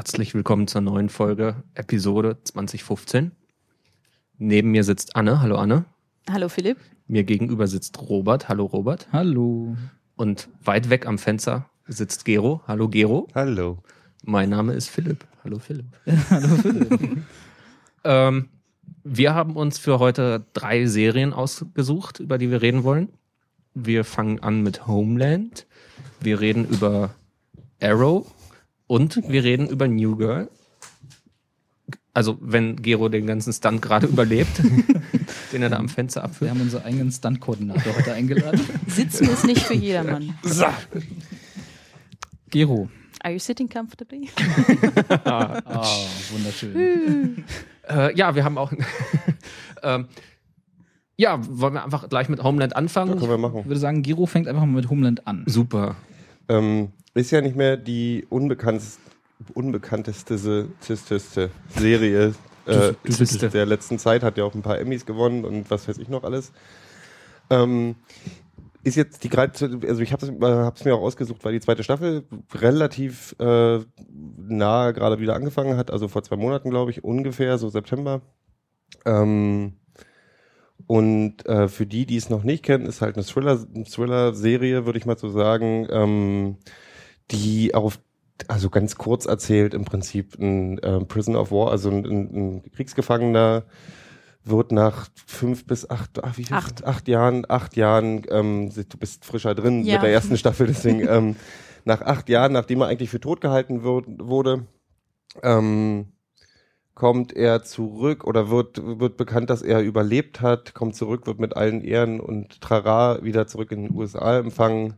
Herzlich willkommen zur neuen Folge, Episode 2015. Neben mir sitzt Anne. Hallo Anne. Hallo Philipp. Mir gegenüber sitzt Robert. Hallo Robert. Hallo. Und weit weg am Fenster sitzt Gero. Hallo Gero. Hallo. Mein Name ist Philipp. Hallo Philipp. Hallo Philipp. Ähm, wir haben uns für heute drei Serien ausgesucht, über die wir reden wollen. Wir fangen an mit Homeland. Wir reden über Arrow und wir reden über New Girl. Also wenn Gero den ganzen Stunt gerade überlebt, den er da am Fenster Wir abführt. haben unseren eigenen Stunt-Koordinator heute eingeladen. Sitzen ist nicht für jedermann. Gero. Are you sitting comfortably? Ah, wunderschön. Äh, ja, wir haben auch. ähm, ja, wollen wir einfach gleich mit Homeland anfangen? Können wir Ich machen. würde sagen, Gero fängt einfach mal mit Homeland an. Super. Ähm, ist ja nicht mehr die unbekannteste, unbekannteste tisteste Serie äh, der letzten Zeit. Hat ja auch ein paar Emmys gewonnen und was weiß ich noch alles. Ähm, ist jetzt die gerade, also ich habe es äh, hab's mir auch ausgesucht, weil die zweite Staffel relativ äh, nah gerade wieder angefangen hat, also vor zwei Monaten, glaube ich, ungefähr, so September. Ähm, und äh, für die, die es noch nicht kennen, ist halt eine Thriller- eine Thriller-Serie, würde ich mal so sagen, ähm, die auf, also ganz kurz erzählt, im Prinzip ein äh, Prison of War, also ein, ein, ein Kriegsgefangener wird nach fünf bis acht, ach, wie viel? Acht. acht Jahren, acht Jahren, ähm, du bist frischer drin Ja. mit der ersten Staffel, deswegen ähm, nach acht Jahren, nachdem er eigentlich für tot gehalten wird, wurde, ähm, kommt er zurück oder wird, wird bekannt, dass er überlebt hat, kommt zurück, wird mit allen Ehren und Trara wieder zurück in den USA empfangen,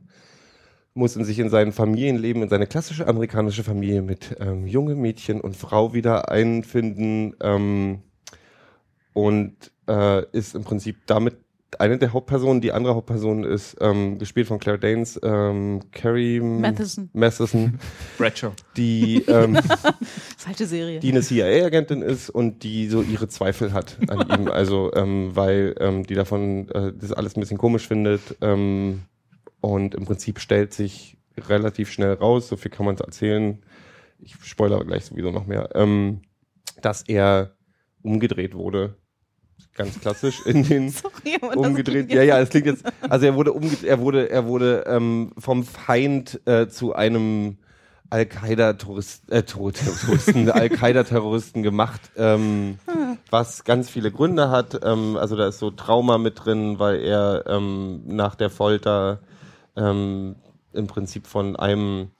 muss in sich in sein Familienleben, in seine klassische amerikanische Familie mit ähm, junge Mädchen und Frau wieder einfinden ähm, und äh, ist im Prinzip damit eine der Hauptpersonen. Die andere Hauptperson ist ähm, gespielt von Claire Danes, ähm, Carrie Matheson. Matheson, Bradshaw. die ähm, Falsche Serie. die eine CIA-Agentin ist und die so ihre Zweifel hat an ihm. Also, ähm, weil ähm, die davon äh, das alles ein bisschen komisch findet. Ähm, und im Prinzip stellt sich relativ schnell raus, so viel kann man erzählen. Ich spoilere gleich sowieso noch mehr, ähm, dass er umgedreht wurde. Ganz klassisch in den Sorry, umgedreht. Ja, ja, es klingt jetzt. Also er wurde er wurde, er wurde ähm, vom Feind äh, zu einem Al-Qaida-Tourist, äh, Touristen, Al-Qaida-Terroristen gemacht, ähm, was ganz viele Gründe hat. Ähm, also da ist so Trauma mit drin, weil er ähm, nach der Folter ähm, im Prinzip von einem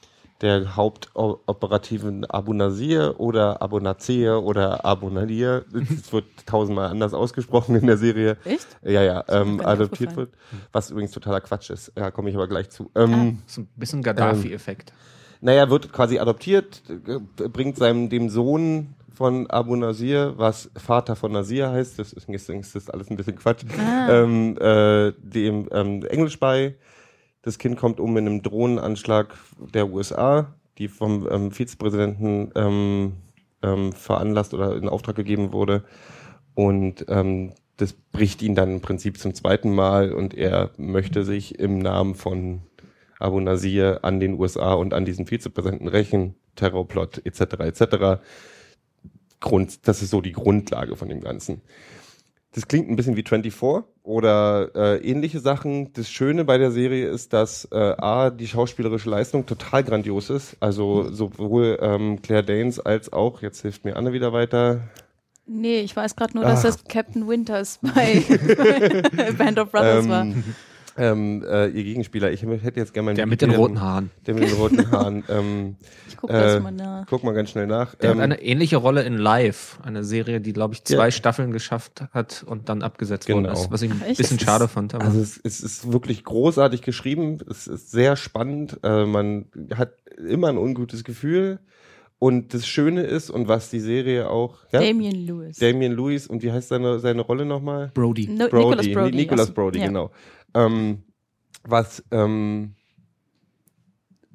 der hauptoperativen Abu Nasir oder Abu Nazir oder Abu Nadir, es wird tausendmal anders ausgesprochen in der Serie, Echt? ja, ja, ähm, adoptiert wird, was übrigens totaler Quatsch ist. Ja, komme ich aber gleich zu. Ähm, So ein bisschen Gaddafi-Effekt. naja, wird quasi adoptiert, äh, bringt seinem dem Sohn von Abu Nasir, was Vater von Nasir heißt, das ist, deswegen ist das alles ein bisschen Quatsch, ähm, äh, dem ähm, Englisch bei. Das Kind kommt um in einem Drohnenanschlag der USA, die vom ähm, Vizepräsidenten ähm, ähm, veranlasst oder in Auftrag gegeben wurde. Und ähm, das bricht ihn dann im Prinzip zum zweiten Mal und er möchte sich im Namen von Abu Nasir an den USA und an diesen Vizepräsidenten rächen, Terrorplot etc. etc. Grund, das ist so die Grundlage von dem Ganzen. Das klingt ein bisschen wie 24 oder äh, ähnliche Sachen. Das Schöne bei der Serie ist, dass äh, A, die schauspielerische Leistung total grandios ist. Also sowohl ähm, Claire Danes als auch, jetzt hilft mir Anne wieder weiter, Nee, ich weiß gerade nur, dass Ach. das Captain Winters bei Band of Brothers war. Ähm, äh, ihr Gegenspieler. Ich hätte jetzt gerne mal Der mit den roten Haaren. Der mit den roten Haaren. ähm, Ich gucke das äh, mal nach. guck mal ganz schnell nach. Der Ähm, hat eine ähnliche Rolle in Live, eine Serie, die, glaube ich, zwei Ja. Staffeln geschafft hat und dann abgesetzt worden Genau. ist, was ich ein Ach, echt? bisschen schade fand. Aber Also es, es ist wirklich großartig geschrieben, es ist sehr spannend, äh, man hat immer ein ungutes Gefühl Und das Schöne ist, und was die Serie auch, ja? Damien Lewis. Damian Lewis, und wie heißt seine, seine Rolle nochmal? Brody. No, Brody, Nicholas Brody. Ni- Nicholas aus- Brody, ja. genau. Ähm, was ähm,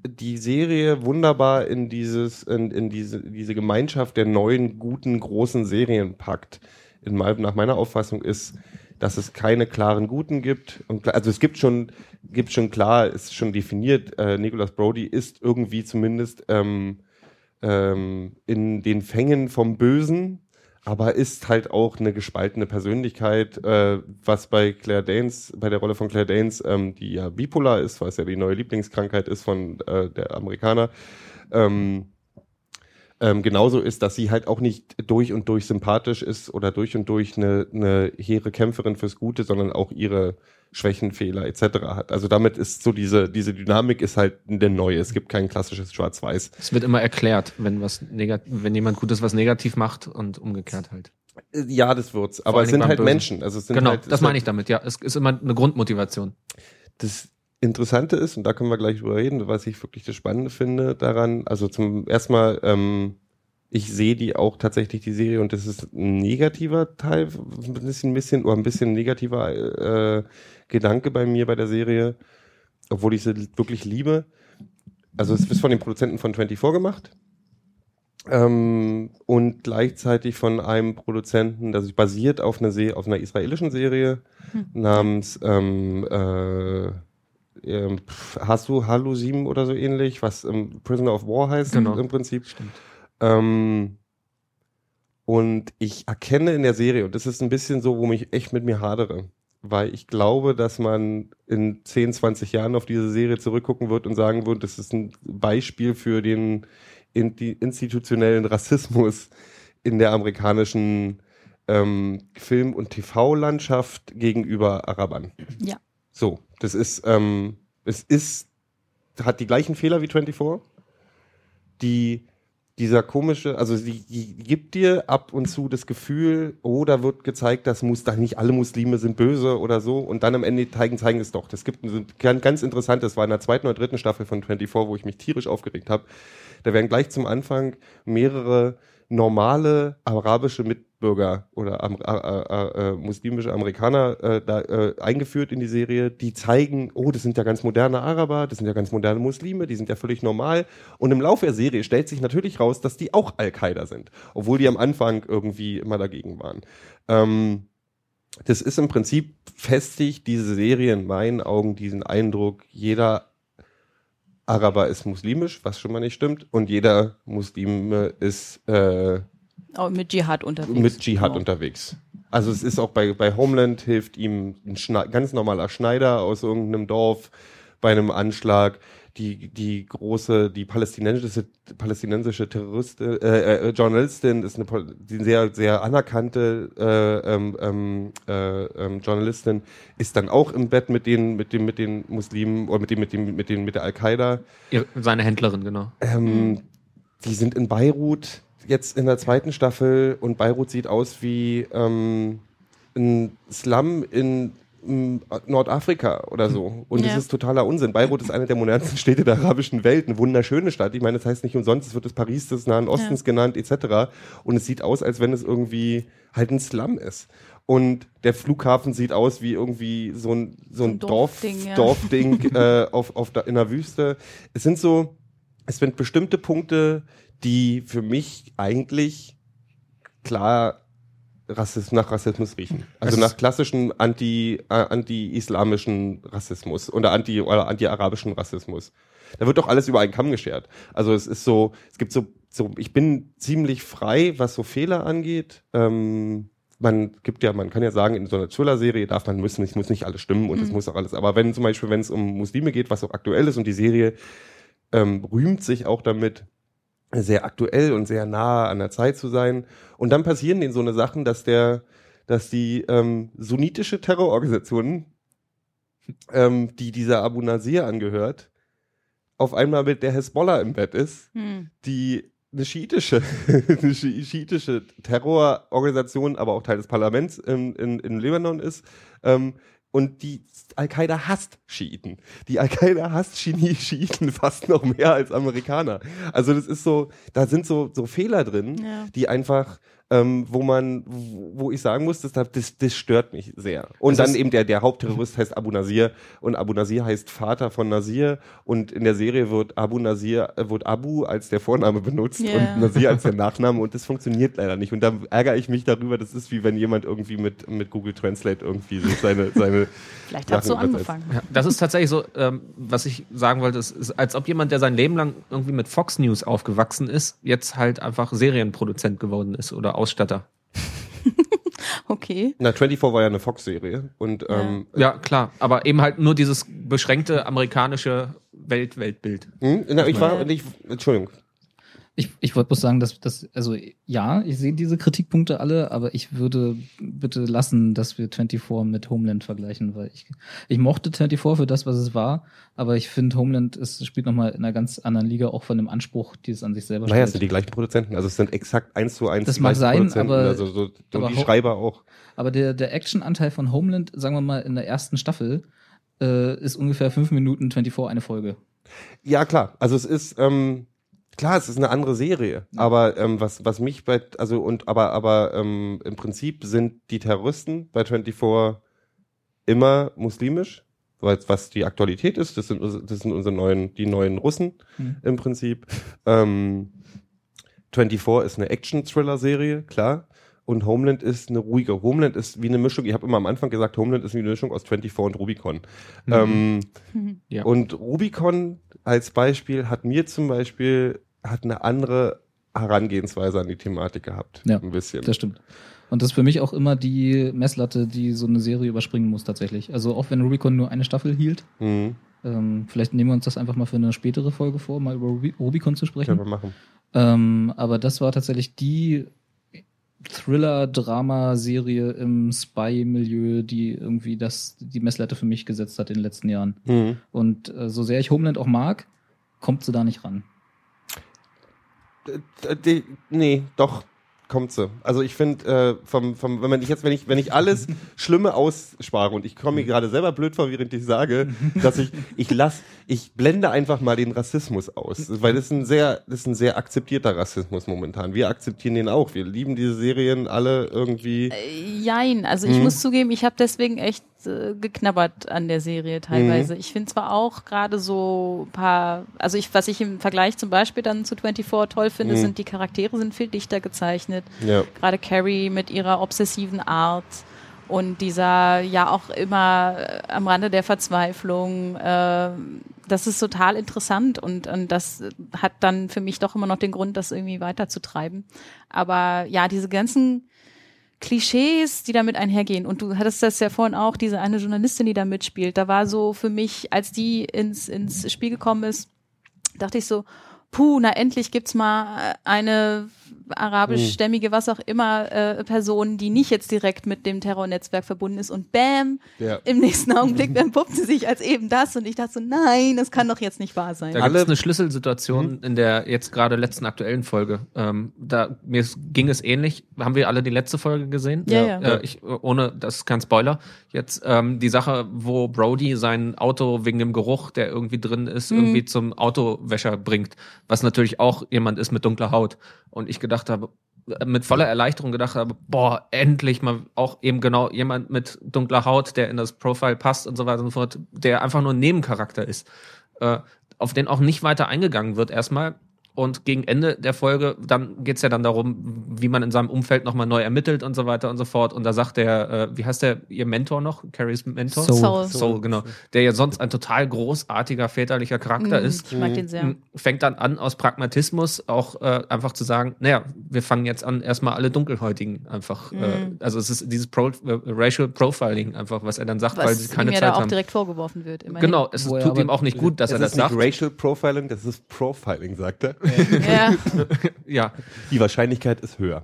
die Serie wunderbar in dieses, in, in diese, diese Gemeinschaft der neuen, guten, großen Serien packt. In nach meiner Auffassung ist, dass es keine klaren Guten gibt. Und, also es gibt schon, gibt schon klar, ist schon definiert, äh, Nicholas Brody ist irgendwie zumindest ähm, ähm, in den Fängen vom Bösen, aber ist halt auch eine gespaltene Persönlichkeit, äh, was bei Claire Danes, bei der Rolle von Claire Danes, ähm, die ja bipolar ist, was ja die neue Lieblingskrankheit ist von äh, der Amerikaner, ähm, ähm, genauso ist, dass sie halt auch nicht durch und durch sympathisch ist oder durch und durch eine, eine hehre Kämpferin fürs Gute, sondern auch ihre Schwächen, Fehler etc. hat. Also damit ist so diese, diese Dynamik ist halt eine neue. Es gibt kein klassisches Schwarz-Weiß. Es wird immer erklärt, wenn was negat wenn jemand Gutes was negativ macht und umgekehrt halt. Ja, das wird's. Aber es sind halt Bösen. Menschen. Also es sind Genau, halt, das meine ich damit, ja. Es ist immer eine Grundmotivation. Das Interessante ist, und da können wir gleich drüber reden, was ich wirklich das Spannende finde daran, also zum ersten Mal, ähm, ich sehe die auch tatsächlich die Serie und das ist ein negativer Teil, ein bisschen, ein bisschen oder ein bisschen negativer äh, Gedanke bei mir bei der Serie, obwohl ich sie wirklich liebe. Also es ist von den Produzenten von 24 gemacht ähm, und gleichzeitig von einem Produzenten, das basiert auf einer, Se auf einer israelischen Serie namens ähm, äh, ähm, du Halu 7 oder so ähnlich, was ähm, Prisoner of War heißt Genau. im Prinzip. Stimmt. Ähm, und ich erkenne in der Serie, und das ist ein bisschen so, wo ich echt mit mir hadere, weil ich glaube, dass man in 10, 20 Jahren auf diese Serie zurückgucken wird und sagen wird, das ist ein Beispiel für den in die institutionellen Rassismus in der amerikanischen ähm, Film- und TV-Landschaft gegenüber Arabern. Ja. So, das ist, ähm, es ist, hat die gleichen Fehler wie 24. Die, dieser komische, also die, die gibt dir ab und zu das Gefühl, oh, da wird gezeigt, dass Mus da nicht alle Muslime sind böse oder so und dann am Ende zeigen, zeigen es doch. Das gibt ein ganz, ganz interessant, das war in der zweiten oder dritten Staffel von 24, wo ich mich tierisch aufgeregt habe. Da werden gleich zum Anfang mehrere normale arabische Mitbürger oder am, äh, äh, äh, muslimische Amerikaner äh, da, äh, eingeführt in die Serie, die zeigen, oh, das sind ja ganz moderne Araber, das sind ja ganz moderne Muslime, die sind ja völlig normal. Und im Laufe der Serie stellt sich natürlich raus, dass die auch Al-Qaida sind, obwohl die am Anfang irgendwie immer dagegen waren. Ähm, das ist im Prinzip festigt diese Serie in meinen Augen diesen Eindruck, jeder Araber ist muslimisch, was schon mal nicht stimmt, und jeder Muslime ist äh, mit Dschihad unterwegs. mit Dschihad Genau. unterwegs. Also es ist auch bei, bei Homeland hilft ihm ein Schne ganz normaler Schneider aus irgendeinem Dorf bei einem Anschlag. Die, die große, die palästinensische, palästinensische Terroristin, äh, äh, Journalistin ist eine die sehr, sehr anerkannte äh, ähm, ähm, äh, ähm, Journalistin, ist dann auch im Bett mit den, mit den, mit den Muslimen oder mit dem, mit dem, mit den, mit der Al-Qaida. Seine Händlerin, genau. Ähm, Die sind in Beirut jetzt in der zweiten Staffel und Beirut sieht aus wie ähm, ein Slum in Nordafrika oder so. Und das Ja. ist totaler Unsinn. Beirut ist eine der modernsten Städte der arabischen Welt, eine wunderschöne Stadt. Ich meine, das heißt nicht umsonst, es wird das Paris des Nahen Ostens genannt, etc. Und es sieht aus, als wenn es irgendwie halt ein Slum ist. Und der Flughafen sieht aus wie irgendwie so ein, so ein ein Dorf, Dorfding, ja. Dorfding äh, auf, auf der, in der Wüste. Es sind so, es sind bestimmte Punkte, die für mich eigentlich klar Rassismus, nach Rassismus riechen. Also Es nach klassischen anti, äh, anti-islamischen Rassismus oder anti- oder anti-arabischen Rassismus. Da wird doch alles über einen Kamm geschert. Also es ist so, es gibt so, so, ich bin ziemlich frei, was so Fehler angeht. Ähm, man gibt ja, man kann ja sagen, in so einer Thriller-Serie darf man müssen, es muss nicht alles stimmen und es muss auch alles. Aber wenn zum Beispiel, wenn es um Muslime geht, was auch aktuell ist und die Serie ähm, rühmt sich auch damit, sehr aktuell und sehr nah an der Zeit zu sein. Und dann passieren denen so eine Sachen, dass der, dass die ähm, sunnitische Terrororganisation, ähm, die dieser Abu Nasir angehört, auf einmal mit der Hezbollah im Bett ist, Hm. die eine schiitische, eine schi- schiitische Terrororganisation, aber auch Teil des Parlaments in, in, in Libanon ist. Ähm, Und die Al-Qaida hasst Schiiten. Die Al-Qaida hasst Chini Schiiten fast noch mehr als Amerikaner. Also das ist so, da sind so, so Fehler drin, Ja. die einfach, ähm, wo man, wo ich sagen muss, das, das, das stört mich sehr. Und Es dann ist- eben der, der Hauptterrorist heißt Abu Nasir und Abu Nasir heißt Vater von Nasir und in der Serie wird Abu Nasir, äh, wird Abu als der Vorname benutzt Ja. und Nasir als der Nachname und das funktioniert leider nicht. Und da ärgere ich mich darüber, das ist wie wenn jemand irgendwie mit, mit Google Translate irgendwie sich seine, seine Vielleicht hat so Sachen übersetzt. angefangen. Ja, das ist tatsächlich so, ähm, was ich sagen wollte, es ist, als ob jemand, der sein Leben lang irgendwie mit Fox News aufgewachsen ist, jetzt halt einfach Serienproduzent geworden ist oder Ausstatter. Okay. Na, 24 war ja eine Fox-Serie und ähm, Ja, klar, aber eben halt nur dieses beschränkte amerikanische Welt Weltbild. hm, na, ich war, Ja. ich, Entschuldigung, Ich, ich wollte bloß sagen, dass das, also ja, ich sehe diese Kritikpunkte alle, aber ich würde bitte lassen, dass wir 24 mit Homeland vergleichen, weil ich, ich mochte 24 für das, was es war, aber ich finde Homeland ist, spielt nochmal in einer ganz anderen Liga, auch von dem Anspruch, die es an sich selber naja, es sind stellt. die gleichen Produzenten, also es sind exakt eins zu eins Das die mag sein, aber- also so, so aber die Schreiber auch. Aber der, der Action-Anteil von Homeland, sagen wir mal, in der ersten Staffel, äh, ist ungefähr fünf Minuten 24 eine Folge. Ja, klar. Also es ist, ähm, klar, es ist eine andere Serie. Aber ähm, was, was mich bei, also und aber, aber ähm, im Prinzip sind die Terroristen bei 24 immer muslimisch, weil was die Aktualität ist. Das sind, das sind unsere neuen, die neuen Russen Hm. im Prinzip. Ähm, 24 ist eine Action-Thriller-Serie, klar. Und Homeland ist eine ruhige. Homeland ist wie eine Mischung. Ich habe immer am Anfang gesagt, Homeland ist wie eine Mischung aus 24 und Rubicon. Ähm, Ja. und Rubicon als Beispiel hat mir zum Beispiel hat eine andere Herangehensweise an die Thematik gehabt. Ja, ein bisschen. Das stimmt. Und das ist für mich auch immer die Messlatte, die so eine Serie überspringen muss tatsächlich. Also auch wenn Rubicon nur eine Staffel hielt, Mhm. ähm, vielleicht nehmen wir uns das einfach mal für eine spätere Folge vor, mal über Rubi Rubicon zu Können sprechen. wir machen. Ähm, aber das war tatsächlich die Thriller-Drama-Serie im Spy-Milieu, die irgendwie das, die Messlatte für mich gesetzt hat in den letzten Jahren. Mhm. Und äh, so sehr ich Homeland auch mag, kommt sie da nicht ran. D- d- nee, doch kommt sie. Also ich finde, äh, vom, vom, wenn man ich jetzt, wenn ich, wenn ich alles Schlimme ausspare und ich komme mir gerade selber blöd vor, während ich sage, dass ich, ich lass, ich blende einfach mal den Rassismus aus, weil das ist ein sehr, das ist ein sehr akzeptierter Rassismus momentan. Wir akzeptieren den auch. Wir lieben diese Serien alle irgendwie. Äh, Jein, also ich Mhm. muss zugeben, ich habe deswegen echt äh, geknabbert an der Serie teilweise. Mhm. Ich finde zwar auch gerade so ein paar, also ich, was ich im Vergleich zum Beispiel dann zu 24 toll finde, Mhm. sind die Charaktere sind viel dichter gezeichnet. Ja. Gerade Carrie mit ihrer obsessiven Art und dieser ja auch immer äh, am Rande der Verzweiflung. Äh, das ist total interessant und, und das hat dann für mich doch immer noch den Grund, das irgendwie weiterzutreiben. Aber ja, diese ganzen Klischees, die damit einhergehen. Und du hattest das ja vorhin auch, diese eine Journalistin, die da mitspielt. Da war so für mich, als die ins, ins Spiel gekommen ist, dachte ich so, puh, na endlich gibt's mal äh, eine arabischstämmige, was auch immer, äh, Person, die nicht jetzt direkt mit dem Terrornetzwerk verbunden ist. Und bam, Ja. im nächsten Augenblick entpuppt sie sich als eben das. Und ich dachte so, nein, das kann doch jetzt nicht wahr sein. Da gibt es eine Schlüsselsituation in der jetzt gerade letzten aktuellen Folge. Ähm, da mir ging es ähnlich. Haben wir alle die letzte Folge gesehen? Ja, ja. Äh, ich, ohne, das ist kein Spoiler. Jetzt ähm, die Sache, wo Brody sein Auto wegen dem Geruch, der irgendwie drin ist, Mhm. irgendwie zum Autowäscher bringt. Was natürlich auch jemand ist mit dunkler Haut. Und ich gedacht habe, äh, mit voller Erleichterung gedacht habe, boah, endlich mal auch eben genau jemand mit dunkler Haut, der in das Profile passt und so weiter und so fort, der einfach nur ein Nebencharakter ist, äh, auf den auch nicht weiter eingegangen wird erstmal. Und gegen Ende der Folge, dann geht's ja dann darum, wie man in seinem Umfeld nochmal neu ermittelt und so weiter und so fort. Und da sagt der, äh, wie heißt der, ihr Mentor noch? Carries Mentor? Soul. Soul. Soul, genau. Der ja sonst ein total großartiger väterlicher Charakter Mm, ist. Ich mag den sehr. M, Fängt dann an, aus Pragmatismus auch äh, einfach zu sagen, naja, wir fangen jetzt an, erstmal alle Dunkelhäutigen einfach, äh, Mhm. also es ist dieses Pro, äh, Racial Profiling einfach, was er dann sagt, weil sie Was keine ihm ja Zeit da auch haben. direkt vorgeworfen wird. Immerhin. Genau, es Wo er tut ihm auch nicht gut, dass Das er ist das nicht sagt. Racial Profiling, das ist Profiling, sagt er. Ja, Ja, Die Wahrscheinlichkeit ist höher.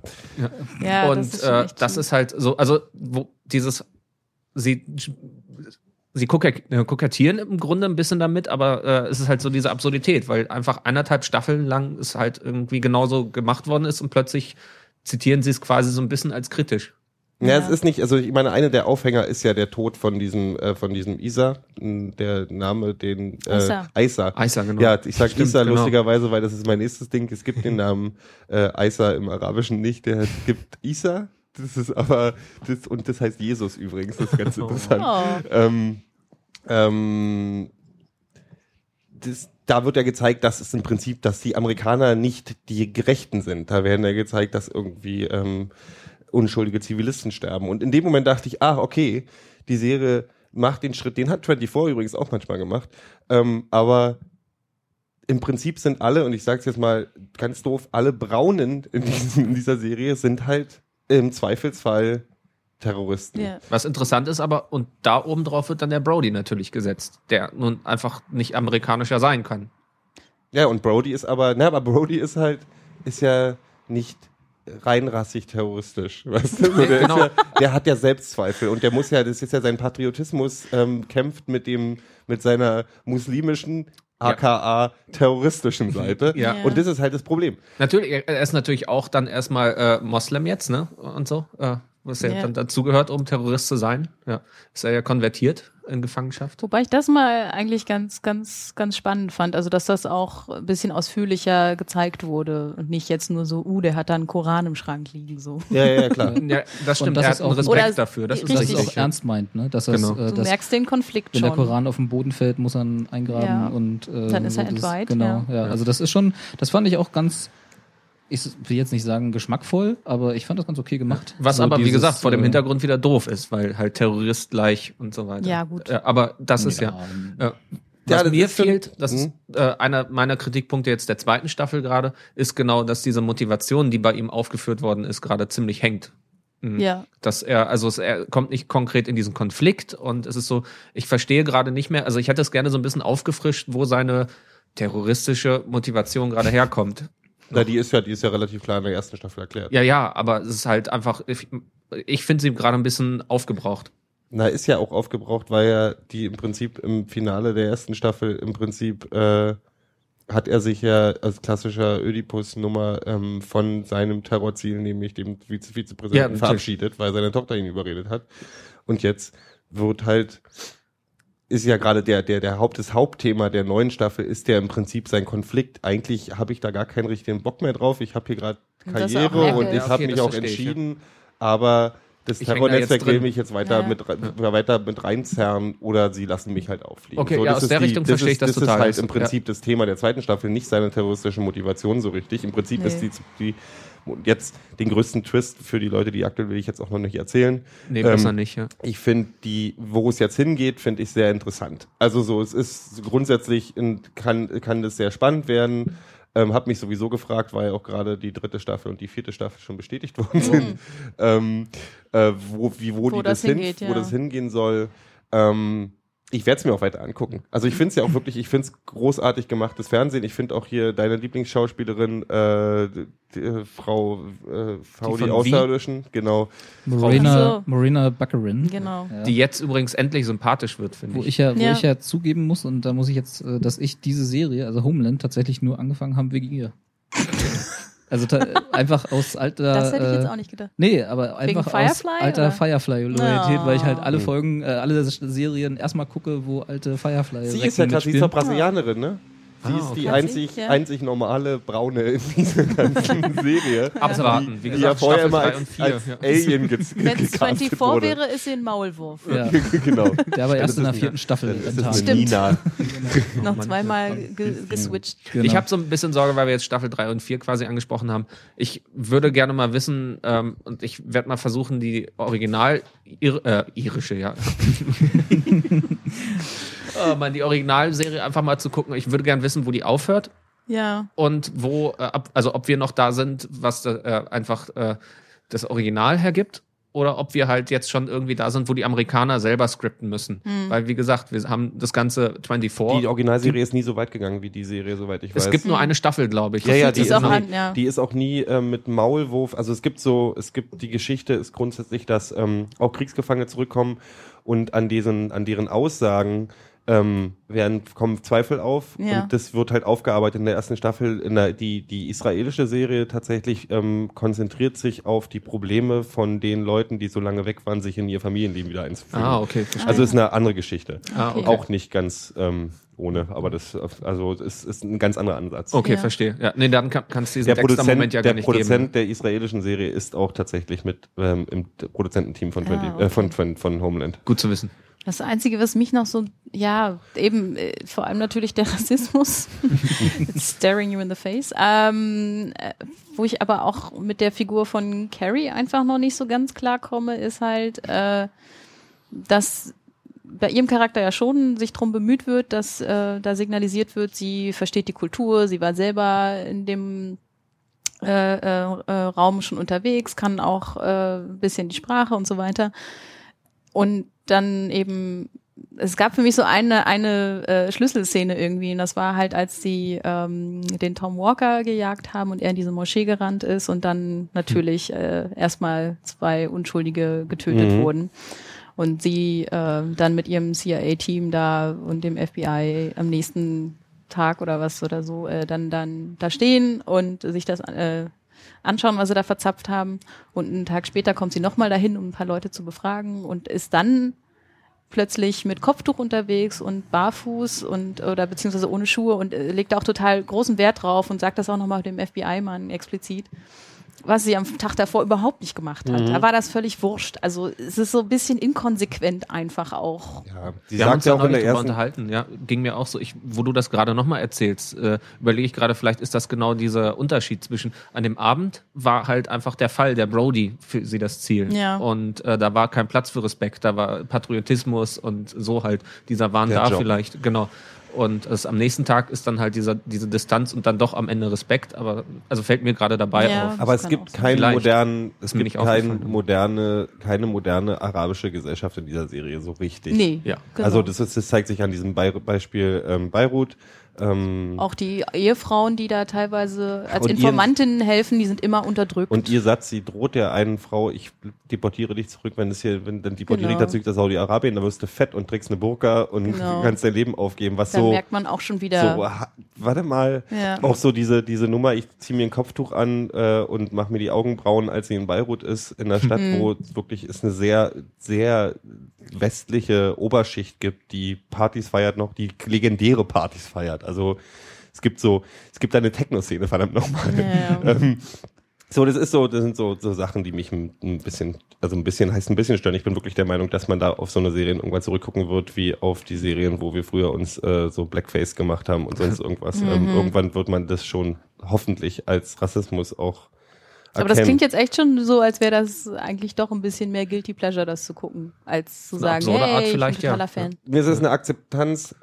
ja. Und das ist, äh, das ist halt so, also wo dieses sie sie äh, kokettieren im Grunde ein bisschen damit, aber äh, es ist halt so diese Absurdität, weil einfach eineinhalb Staffeln lang es halt irgendwie genauso gemacht worden ist und plötzlich zitieren sie es quasi so ein bisschen als kritisch. Ja, es ist nicht, also ich meine, eine der Aufhänger ist ja der Tod von diesem, äh, von diesem Isa, der Name, den äh, Isa. Isa. Isa, genau. Ja, ich sag Stimmt, Isa genau. lustigerweise, weil das ist mein nächstes Ding. Es gibt den Namen äh, Isa im Arabischen nicht, der gibt Isa. Das ist aber, das, und das heißt Jesus übrigens, das ist ganz interessant. Oh. Ähm, ähm, das, da wird ja gezeigt, dass es im Prinzip, dass die Amerikaner nicht die Gerechten sind. Da werden ja gezeigt, dass irgendwie ähm, unschuldige Zivilisten sterben. Und in dem Moment dachte ich, ah, okay, die Serie macht den Schritt, den hat 24 übrigens auch manchmal gemacht, ähm, aber im Prinzip sind alle, und ich sage es jetzt mal ganz doof, alle Braunen in, diesem, in dieser Serie sind halt im Zweifelsfall Terroristen. Ja. Was interessant ist aber, und da oben drauf wird dann der Brody natürlich gesetzt, der nun einfach nicht amerikanischer sein kann. Ja, und Brody ist aber, na, aber Brody ist halt, ist ja nicht reinrassig terroristisch. Weißt du? Der, Genau. ja, der hat ja Selbstzweifel und der muss ja, das ist ja sein Patriotismus, ähm, kämpft mit dem, mit seiner muslimischen, aka terroristischen Seite. Ja. Und das ist halt das Problem. Natürlich, er er ist natürlich auch dann erstmal äh, Moslem jetzt, ne? Und so. Äh, was ja, Ja. dann dazugehört, um Terrorist zu sein. Ja. Ist er ja konvertiert in Gefangenschaft. Wobei ich das mal eigentlich ganz, ganz, ganz spannend fand. Also, dass das auch ein bisschen ausführlicher gezeigt wurde und nicht jetzt nur so, uh, der hat da einen Koran im Schrank liegen, so. Ja, ja, klar. Ja, das stimmt. das er ist hat einen auch- Respekt Oder- dafür. Das ist Dass Richtig. es richtig. auch ernst meint, ne? Dass, das, Genau. äh, Du dass merkst den Konflikt wenn schon. der Koran auf den Boden fällt, muss er ihn eingraben Ja. und äh, Dann ist er das- entweiht, Genau, ja. ja. Also das ist schon, das fand ich auch ganz, ich will jetzt nicht sagen geschmackvoll, aber ich fand das ganz okay gemacht. Was So aber, wie dieses, gesagt, vor dem äh, Hintergrund wieder doof ist, weil halt Terrorist gleich und so weiter. Ja, gut. Äh, aber das ist ja. Äh, was Ja, das mir fehlt, das ist äh, einer meiner Kritikpunkte jetzt der zweiten Staffel gerade, ist genau, dass diese Motivation, die bei ihm aufgeführt worden ist, gerade ziemlich hängt. Mhm. Ja. Dass er, also es, er kommt nicht konkret in diesen Konflikt und es ist so, ich verstehe gerade nicht mehr, also ich hätte es gerne so ein bisschen aufgefrischt, wo seine terroristische Motivation gerade herkommt. Na, die ist ja, die ist ja relativ klar in der ersten Staffel erklärt. Ja, ja, aber es ist halt einfach, ich, ich finde sie gerade ein bisschen aufgebraucht. Na, ist ja auch aufgebraucht, weil ja die im Prinzip im Finale der ersten Staffel im Prinzip äh, hat er sich ja als klassischer Ödipus-Nummer ähm, von seinem Terrorziel, nämlich dem Vize Ja, Vizepräsidenten, natürlich. verabschiedet, weil seine Tochter ihn überredet hat. Und jetzt wird halt, ist ja gerade der, der, der Haupt, das Hauptthema der neuen Staffel ist ja im Prinzip sein Konflikt. Eigentlich habe ich da gar keinen richtigen Bock mehr drauf. Ich habe hier gerade das Karriere und ich Ja, habe okay, mich das auch verstehe ich, ja. entschieden, aber das da Terrornetzwerk jetzt will mich jetzt weiter Ja. mit weiter mit reinzerren oder sie lassen mich halt auffliegen. Okay, ja, aus der Richtung das verstehe ist, ich das das total. ist halt Das- im Prinzip das Thema der zweiten Staffel, nicht seine terroristische Motivation so richtig. Im Prinzip Nee. ist die, die und jetzt den größten Twist für die Leute, die aktuell will ich jetzt auch noch nicht erzählen. Nee, Ähm, besser nicht, ja. Ich finde die, wo es jetzt hingeht, finde ich sehr interessant. Also so, es ist grundsätzlich in, kann kann das sehr spannend werden. Ähm, hab mich sowieso gefragt, weil auch gerade die dritte Staffel und die vierte Staffel schon bestätigt worden sind, ähm, äh, wo wie wo, Wo die das das, hin, hingeht, wo ja. das hingehen soll. Ähm, ich werde es mir auch weiter angucken. Also ich finde es ja auch wirklich, ich finde es großartig gemachtes Fernsehen. Ich finde auch hier deine Lieblingsschauspielerin, äh, die, die, Frau äh, Frau Die die, Außerirdischen, genau. Morena, Ach Morena Baccarin. Genau. Ja. Die jetzt übrigens endlich sympathisch wird, finde Wo ich. ich ja, wo Ja. ich ja zugeben muss, und da muss ich jetzt, äh, dass ich diese Serie, also Homeland, tatsächlich nur angefangen habe wegen ihr. Also ta- einfach aus alter. Das hätte ich jetzt äh, auch nicht gedacht. Nee, aber einfach aus Firefly, alter oder? Firefly-Loyalität, Oh. weil ich halt alle Folgen, äh, alle Serien erstmal gucke, wo alte Firefly Sie ist ja gerade, sie ist doch. Brasilianerin, ne? Sie Ah, ist die okay. Hat sie? einzig, Ja. einzig normale Braune in dieser ganzen Serie. Abwarten. Wie Die ja gesagt, vorher Staffel immer drei als, und vier. als ja. Alien ge Wenn es gecastet 24 wurde. wäre, ist sie ein Maulwurf. Ja, genau. der aber erst in der ist vierten Staffel ist Stimmt. Nina. Noch zweimal ge geswitcht. Genau. Ich habe so ein bisschen Sorge, weil wir jetzt Staffel 3 und 4 quasi angesprochen haben. Ich würde gerne mal wissen, ähm, und ich werde mal versuchen, die Original ir äh, irische, ja. Äh, mal die Originalserie einfach mal zu gucken. Ich würde gerne wissen, wo die aufhört Ja. und wo, äh, ab, also ob wir noch da sind, was da, äh, einfach äh, das Original hergibt. Oder ob wir halt jetzt schon irgendwie da sind, wo die Amerikaner selber skripten müssen. Weil, wie gesagt, wir haben das ganze 24. Die Originalserie ist nie so weit gegangen wie die Serie, soweit ich weiß. es gibt nur eine Staffel, glaube ich. ja, ja, die ist, auch nie, an, ja. die ist auch nie äh, mit Maulwurf. Also es gibt so, es gibt die Geschichte ist grundsätzlich, dass ähm, auch Kriegsgefangene zurückkommen und an diesen, an deren Aussagen ähm, werden, kommen Zweifel auf Ja. und das wird halt aufgearbeitet in der ersten Staffel. In der, die, die israelische Serie tatsächlich ähm, konzentriert sich auf die Probleme von den Leuten, die so lange weg waren, sich in ihr Familienleben wieder einzufügen. Ah, okay. verstehe. Also ist eine andere Geschichte. Ah, okay. Auch nicht ganz ähm, ohne, aber das also es ist ein ganz anderer Ansatz. Okay, Ja. verstehe. Ja, nee, dann kann, kannst du diesen Der Dexter Produzent, Moment ja der gar nicht Produzent geben. der israelischen Serie ist auch tatsächlich mit ähm, im Produzententeam von, 20, Ah, okay. äh, von, von, von Homeland. Gut zu wissen. Das Einzige, was mich noch so, ja, eben, äh, vor allem natürlich der Rassismus. It's staring you in the face. Ähm, äh, wo ich aber auch mit der Figur von Carrie einfach noch nicht so ganz klar komme, ist halt, äh, dass bei ihrem Charakter ja schon sich drum bemüht wird, dass äh, da signalisiert wird, sie versteht die Kultur, sie war selber in dem äh, äh, äh, Raum schon unterwegs, kann auch äh, ein bisschen die Sprache und so weiter. Und dann eben, es gab für mich so eine, eine äh, Schlüsselszene irgendwie, und das war halt, als sie ähm, den Tom Walker gejagt haben und er in diese Moschee gerannt ist und dann natürlich äh, erstmal zwei Unschuldige getötet Mhm. wurden. Und sie äh, dann mit ihrem CIA-Team da und dem FBI am nächsten Tag oder was oder so äh, dann dann da stehen und sich das äh, anschauen, was sie da verzapft haben. Und einen Tag später kommt sie nochmal dahin, um ein paar Leute zu befragen und ist dann plötzlich mit Kopftuch unterwegs und barfuß und oder beziehungsweise ohne Schuhe und äh, legt auch total großen Wert drauf und sagt das auch nochmal dem FBI-Mann explizit, was sie am Tag davor überhaupt nicht gemacht hat. Da war das völlig wurscht. Also es ist so ein bisschen inkonsequent einfach auch. Ja, sie Wir haben uns sagt ja auch in der ersten unterhalten, ja, ging mir auch so, ich, wo du das gerade nochmal erzählst, äh, überlege ich gerade, vielleicht ist das genau dieser Unterschied zwischen, an dem Abend war halt einfach der Fall, der Brody für sie das Ziel. Ja. Und äh, da war kein Platz für Respekt, da war Patriotismus und so halt, dieser Wahn Der da Job. vielleicht, genau. Und es, am nächsten Tag ist dann halt dieser, diese Distanz und dann doch am Ende Respekt, aber also fällt mir gerade dabei Ja. auf. Aber es gibt keinen Vielleicht. modernen, es mir gibt keine aufgefallen. moderne, keine moderne arabische Gesellschaft in dieser Serie so richtig. Nee. Ja. genau. Also das, ist, das zeigt sich an diesem Be Beispiel ähm, Beirut. Ähm, auch die Ehefrauen, die da teilweise als ihren- Informantinnen helfen, die sind immer unterdrückt. und ihr Satz, sie droht der einen Frau, ich deportiere dich zurück, wenn es hier, wenn dann deportiere Genau. dich zurück nach Saudi-Arabien, dann wirst du fett und trägst eine Burka und Genau. kannst dein Leben aufgeben. Was da so, merkt man auch schon wieder. so, warte mal, Ja. auch so diese, diese Nummer, ich ziehe mir ein Kopftuch an äh, und mache mir die Augenbrauen, als sie in Beirut ist, in der Stadt, Mhm. wo es wirklich ist eine sehr, sehr westliche Oberschicht gibt, die Partys feiert noch, die legendäre Partys feiert. Also es gibt so, es gibt da eine Techno-Szene, verdammt nochmal. Ja. Ähm, so, das ist so, das sind so, so Sachen, die mich ein, bisschen, also ein bisschen heißt ein bisschen stören. Ich bin wirklich der Meinung, dass man da auf so eine Serien irgendwann zurückgucken wird, wie auf die Serien, wo wir früher uns äh, so Blackface gemacht haben und sonst irgendwas. Mhm. ähm, irgendwann wird man das schon hoffentlich als Rassismus auch Aber das klingt jetzt echt schon so, als wäre das eigentlich doch ein bisschen mehr Guilty Pleasure, das zu gucken, als zu Eine sagen, hey, Art ich vielleicht, bin totaler ja. Fan. Mir ist es eine Akzeptanz.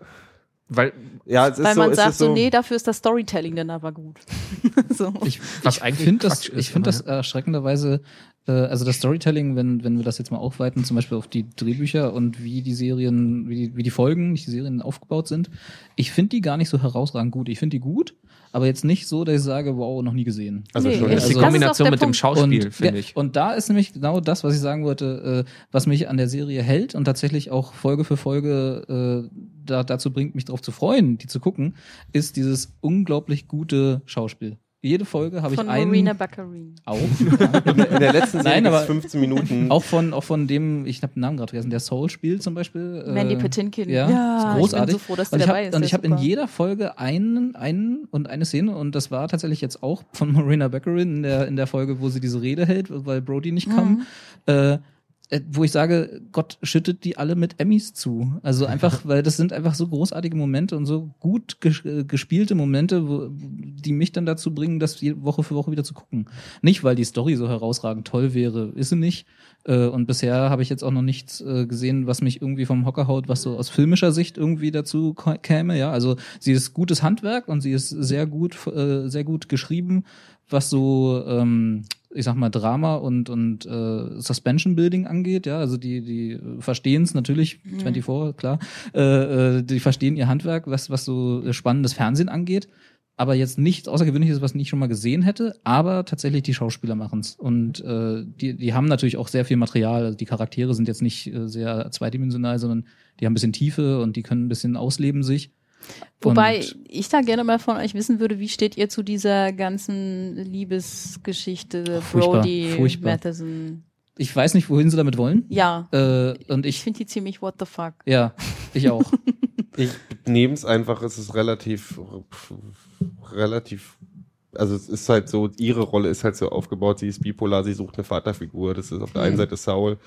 Weil, Ja, es ist Weil so, man es sagt ist so, so, nee, dafür ist das Storytelling dann aber gut. so. Ich, Was ich eigentlich finde das, ich finde das erschreckenderweise, äh, also das Storytelling, wenn, wenn wir das jetzt mal aufweiten, zum Beispiel auf die Drehbücher und wie die Serien, wie die, wie die Folgen, nicht die Serien aufgebaut sind, ich finde die gar nicht so herausragend gut. Ich finde die gut, aber jetzt nicht so, dass ich sage, wow, noch nie gesehen. also Nee, das ist die ist Kombination der mit dem Punkt. Schauspiel, und, finde ich. Und da ist nämlich genau das, was ich sagen wollte, äh, was mich an der Serie hält und tatsächlich auch Folge für Folge äh, da, dazu bringt, mich darauf zu freuen, die zu gucken, ist dieses unglaublich gute Schauspiel. Jede Folge habe ich Von einen Marina Baccarin. auch. in der letzten Serie Nein, gibt's aber- 15 Minuten. Auch von, auch von dem, ich habe den Namen gerade vergessen, der Soul spielt zum Beispiel. äh, Mandy Patinkin. Ja, Ja, ist ich bin großartig. so froh, dass der und ich dabei hab, ist, Und der ich habe in jeder Folge einen, einen und eine Szene und das war tatsächlich jetzt auch von Marina Baccarin in der, in der Folge, wo sie diese Rede hält, weil Brody nicht kam. Äh, äh, wo ich sage, Gott schüttet die alle mit Emmys zu. Also einfach, weil das sind einfach so großartige Momente und so gut äh, gespielte Momente, wo, die mich dann dazu bringen, das Woche für Woche wieder zu gucken. Nicht, weil die Story so herausragend toll wäre, ist sie nicht. Äh, und bisher habe ich jetzt auch noch nichts äh, gesehen, was mich irgendwie vom Hocker haut, was so aus filmischer Sicht irgendwie dazu käme. Ja, also sie ist gutes Handwerk und sie ist sehr gut, äh, sehr gut geschrieben, was so ähm, ich sag mal, Drama und, und äh, Suspension Building angeht, ja, also die, die verstehen es natürlich, 24, klar, äh, äh, die verstehen ihr Handwerk, was, was so spannendes Fernsehen angeht. aber jetzt nichts Außergewöhnliches, was ich nicht schon mal gesehen hätte, aber tatsächlich die Schauspieler machen's Und äh, die, die haben natürlich auch sehr viel Material. Also die Charaktere sind jetzt nicht äh, sehr zweidimensional, sondern die haben ein bisschen Tiefe und die können ein bisschen ausleben sich. Wobei Und- ich da gerne mal von euch wissen würde, wie steht ihr zu dieser ganzen Liebesgeschichte Furchtbar, Brody furchtbar. Matheson? Ich weiß nicht, wohin sie damit wollen. Ja, Äh, und ich ich, finde die ziemlich what the fuck. ja, ich auch. Ich nehme es einfach, es ist relativ, relativ, also es ist halt so, ihre Rolle ist halt so aufgebaut, sie ist bipolar, sie sucht eine Vaterfigur. Das ist auf der einen Seite Saul,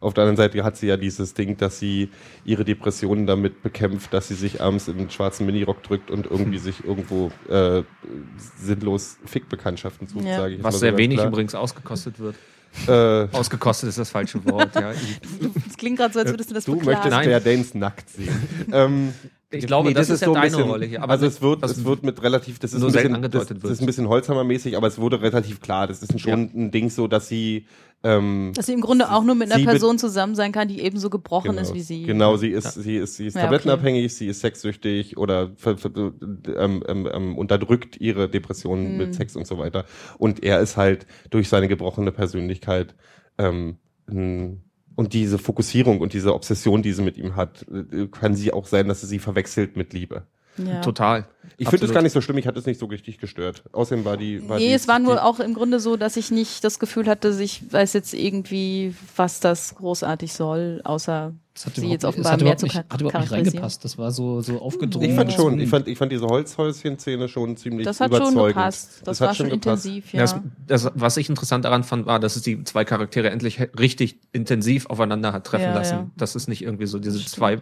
auf der anderen Seite hat sie ja dieses Ding, dass sie ihre Depressionen damit bekämpft, dass sie sich abends in einen schwarzen Minirock drückt und irgendwie sich irgendwo äh, sinnlos Fickbekanntschaften sucht, Ja. sage ich Was mal so sehr ganz wenig klar. übrigens ausgekostet wird. Äh, Ausgekostet ist das falsche Wort, ja. Es klingt gerade so, als würdest du das du beklagen. möchtest Nein. Claire Danes nackt sehen. ähm, Ich glaube, das ist ja so ein deine bisschen, Rolle hier. Aber also es wird, es wird mit relativ, das ist ein bisschen, das, das ist ein bisschen Holzhammermäßig, aber es wurde relativ klar. Das ist schon ein Ding so, dass sie, ähm, Dass sie im Grunde auch nur mit einer Person zusammen sein kann, die ebenso gebrochen genau, ist wie sie. Genau, sie ist, sie ist, sie ist Ja, tablettenabhängig, sie ist sexsüchtig oder ver, ver, ähm, ähm, ähm, unterdrückt ihre Depressionen Hm. mit Sex und so weiter. Und er ist halt durch seine gebrochene Persönlichkeit ähm, ein- und diese Fokussierung und diese Obsession, die sie mit ihm hat, äh, kann sie auch sein, dass sie sie verwechselt mit Liebe. Ja. Total. Ich finde es gar nicht so schlimm, ich hatte es nicht so richtig gestört. Außerdem war die. War Nee, die, es war nur die, auch im Grunde so, dass ich nicht das Gefühl hatte, ich weiß jetzt irgendwie, was das großartig soll, außer Das hat sie jetzt offenbar das hat mehr zu nicht, hat überhaupt nicht reingepasst. Das war so, so aufgedrungen. Ich fand schon, ich fand, ich fand diese Holzhäuschen-Szene schon ziemlich Das hat schon überzeugend. gepasst. Das, hat war schon gepasst. intensiv, Ja. ja. Das, das, was ich interessant daran fand, war, dass es die zwei Charaktere endlich richtig intensiv aufeinander hat treffen Ja, lassen. ja. Dass es nicht irgendwie so diese zwei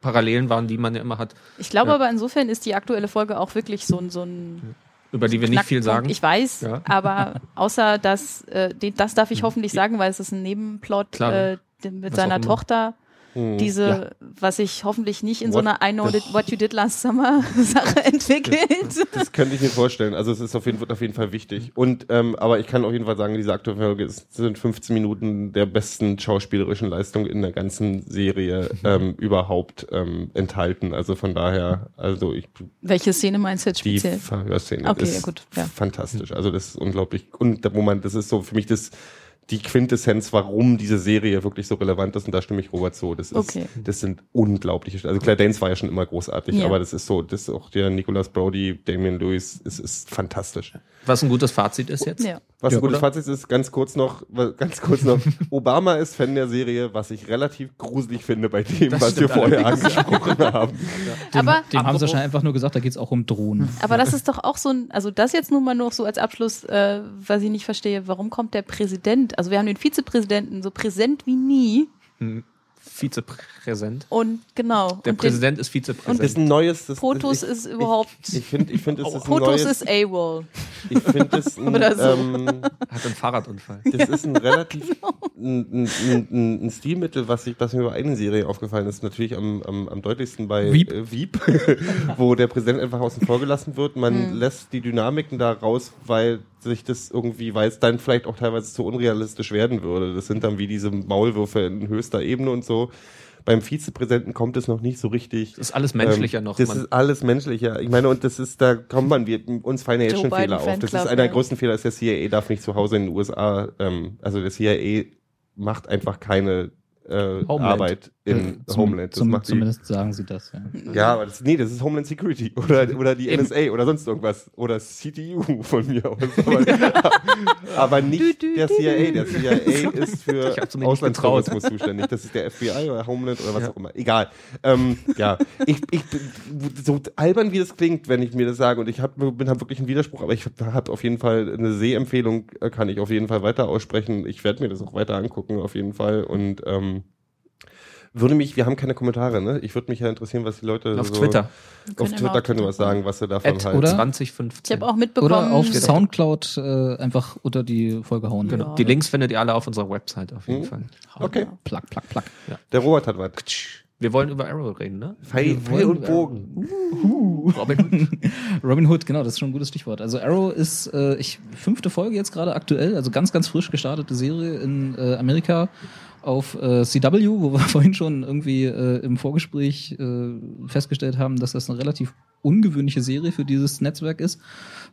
Parallelen waren, die man ja immer hat, Ich glaube Ja. aber insofern ist die aktuelle Folge auch wirklich so ein, so ein über die wir nicht viel sagen. Ich weiß, Ja. aber außer dass, äh, das darf ich hoffentlich sagen, weil es ist ein Nebenplot äh, mit Was seiner. Tochter. Hm. Diese, was sich hoffentlich nicht in so What einer I know what you did last summer Sache entwickelt. Das könnte ich mir vorstellen. Also es ist auf jeden, wird auf jeden Fall wichtig. Und ähm, aber ich kann auf jeden Fall sagen, diese aktuelle Folge ist, sind 15 Minuten der besten schauspielerischen Leistung in der ganzen Serie ähm, überhaupt ähm, enthalten. Also von daher, also ich Welche Szene meinst du jetzt die speziell? Verhörszene Okay, ist ja, gut, ja. fantastisch. Also das ist unglaublich. Und der Moment, das ist so für mich das die Quintessenz, warum diese Serie wirklich so relevant ist. Und da stimme ich Robert zu. Das ist, Okay. das sind unglaubliche. Also Claire Danes war ja schon immer großartig, Ja. aber das ist so, das ist auch der Nicholas Brody, Damian Lewis, es ist fantastisch. Was ein gutes Fazit ist jetzt. Ja. Was Ja, ein gutes oder? Fazit ist, ganz kurz noch, ganz kurz noch, Obama ist Fan der Serie, was ich relativ gruselig finde bei dem, Das was wir vorher angesprochen haben. Dem, Aber- dem haben sie wahrscheinlich einfach nur gesagt, da geht's auch um Drohnen. Aber das ist doch auch so ein, also das jetzt nur mal noch so als Abschluss, äh, was ich nicht verstehe, warum kommt der Präsident, also wir haben den Vizepräsidenten so präsent wie nie Vizepräsent. und genau. Der und Präsident ist Das Vizepräsident. ist ein neues, das, ich, ist überhaupt, ich finde, ich finde, es ist neues, ist AWOL. ich finde es ein, Oder so. ähm, Hat einen Fahrradunfall. das ist ein relativ ein, ein, ein, ein Stilmittel, was, ich, was mir bei einer Serie aufgefallen ist, natürlich am, am, am deutlichsten bei Wiep. äh, Wiep, wo der Präsident einfach außen vor gelassen wird. Man lässt die Dynamiken da raus, weil sich das irgendwie, weil es dann vielleicht auch teilweise zu unrealistisch werden würde. Das sind dann wie diese Maulwürfe in höchster Ebene und so. Beim Vizepräsidenten kommt es noch nicht so richtig. Das ist alles menschlicher Ähm, noch. Das Man- ist alles menschlicher. Ich meine, und das ist, da kommt man, wir, uns fallen ja jetzt Joe schon Biden Fehler auf. Das ist einer der ja. größten Fehler, ist der CIA darf nicht zu Hause in den USA, ähm, also der CIA macht einfach keine äh, Homeland. Arbeit in Zum- Homeland. Das zum, macht die, zumindest sagen sie das, ja. ja, aber das, nee, das ist Homeland Security oder, oder die Eben. NSA oder sonst irgendwas. Oder CTU von mir aus. Aber, aber nicht der CIA. Der CIA ist für. Auslandstourismus zuständig. Das ist der FBI oder Homeland oder was auch immer. Egal. Ähm, ja, ich, ich bin so albern wie das klingt, wenn ich mir das sage. Und ich hab, bin hab wirklich ein Widerspruch, aber ich habe auf jeden Fall eine Sehempfehlung, äh, kann ich auf jeden Fall weiter aussprechen. Ich werde mir das auch weiter angucken, auf jeden Fall. Und ähm, würde mich, wir haben keine Kommentare, ne? Ich würde mich ja interessieren, was die Leute auf so, Twitter. Auf Twitter können wir was sagen, was sie davon At halten. oder? 2015. Ich habe auch mitbekommen, Oder auf Genau. Soundcloud äh, einfach unter die Folge hauen. Genau. Ja. Die Links findet ihr alle auf unserer Website auf jeden Mhm. Fall. Okay, Plack, plack, plack. der Robert hat was. Wir wollen über Arrow reden, ne? Pfeil, Pfeil und Bogen. Robin. Robin Hood, genau, das ist schon ein gutes Stichwort. Also Arrow ist äh, ich fünfte Folge jetzt gerade aktuell, also ganz ganz frisch gestartete Serie in äh, Amerika auf äh, CW, wo wir vorhin schon irgendwie äh, im Vorgespräch äh, festgestellt haben, dass das eine relativ ungewöhnliche Serie für dieses Netzwerk ist,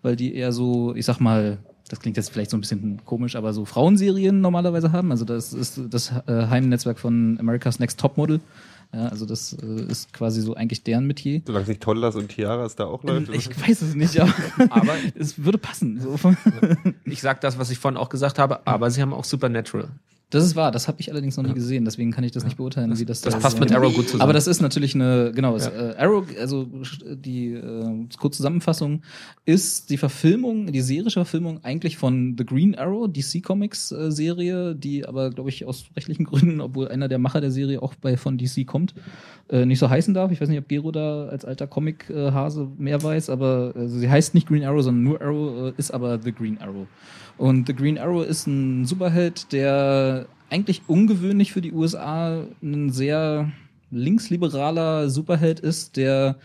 weil die eher so, ich sag mal, das klingt jetzt vielleicht so ein bisschen komisch, aber so Frauenserien normalerweise haben. Also das ist das äh, Heimnetzwerk von America's Next Topmodel. Ja, also das äh, ist quasi so eigentlich deren Metier. Solange es nicht Tollas und Tiaras da auch läuft. Ich weiß es nicht, aber, Aber es würde passen. So. ich sag das, was ich vorhin auch gesagt habe, aber sie haben auch Supernatural. Das ist wahr, das habe ich allerdings noch nie gesehen, deswegen kann ich das nicht beurteilen, wie das Das da passt mit Arrow gut zusammen. Aber das ist natürlich eine, genau, Ja. äh, Arrow, also die äh, kurze Zusammenfassung ist die Verfilmung, die serische Verfilmung eigentlich von The Green Arrow, DC Comics äh, Serie, die aber, glaube ich, aus rechtlichen Gründen, obwohl einer der Macher der Serie auch bei von DC kommt, äh, nicht so heißen darf. Ich weiß nicht, ob Gero da als alter Comic-Hase mehr weiß, aber also sie heißt nicht Green Arrow, sondern nur Arrow, äh, ist aber The Green Arrow. Und The Green Arrow ist ein Superheld, der eigentlich ungewöhnlich für die USA ein sehr linksliberaler Superheld ist, der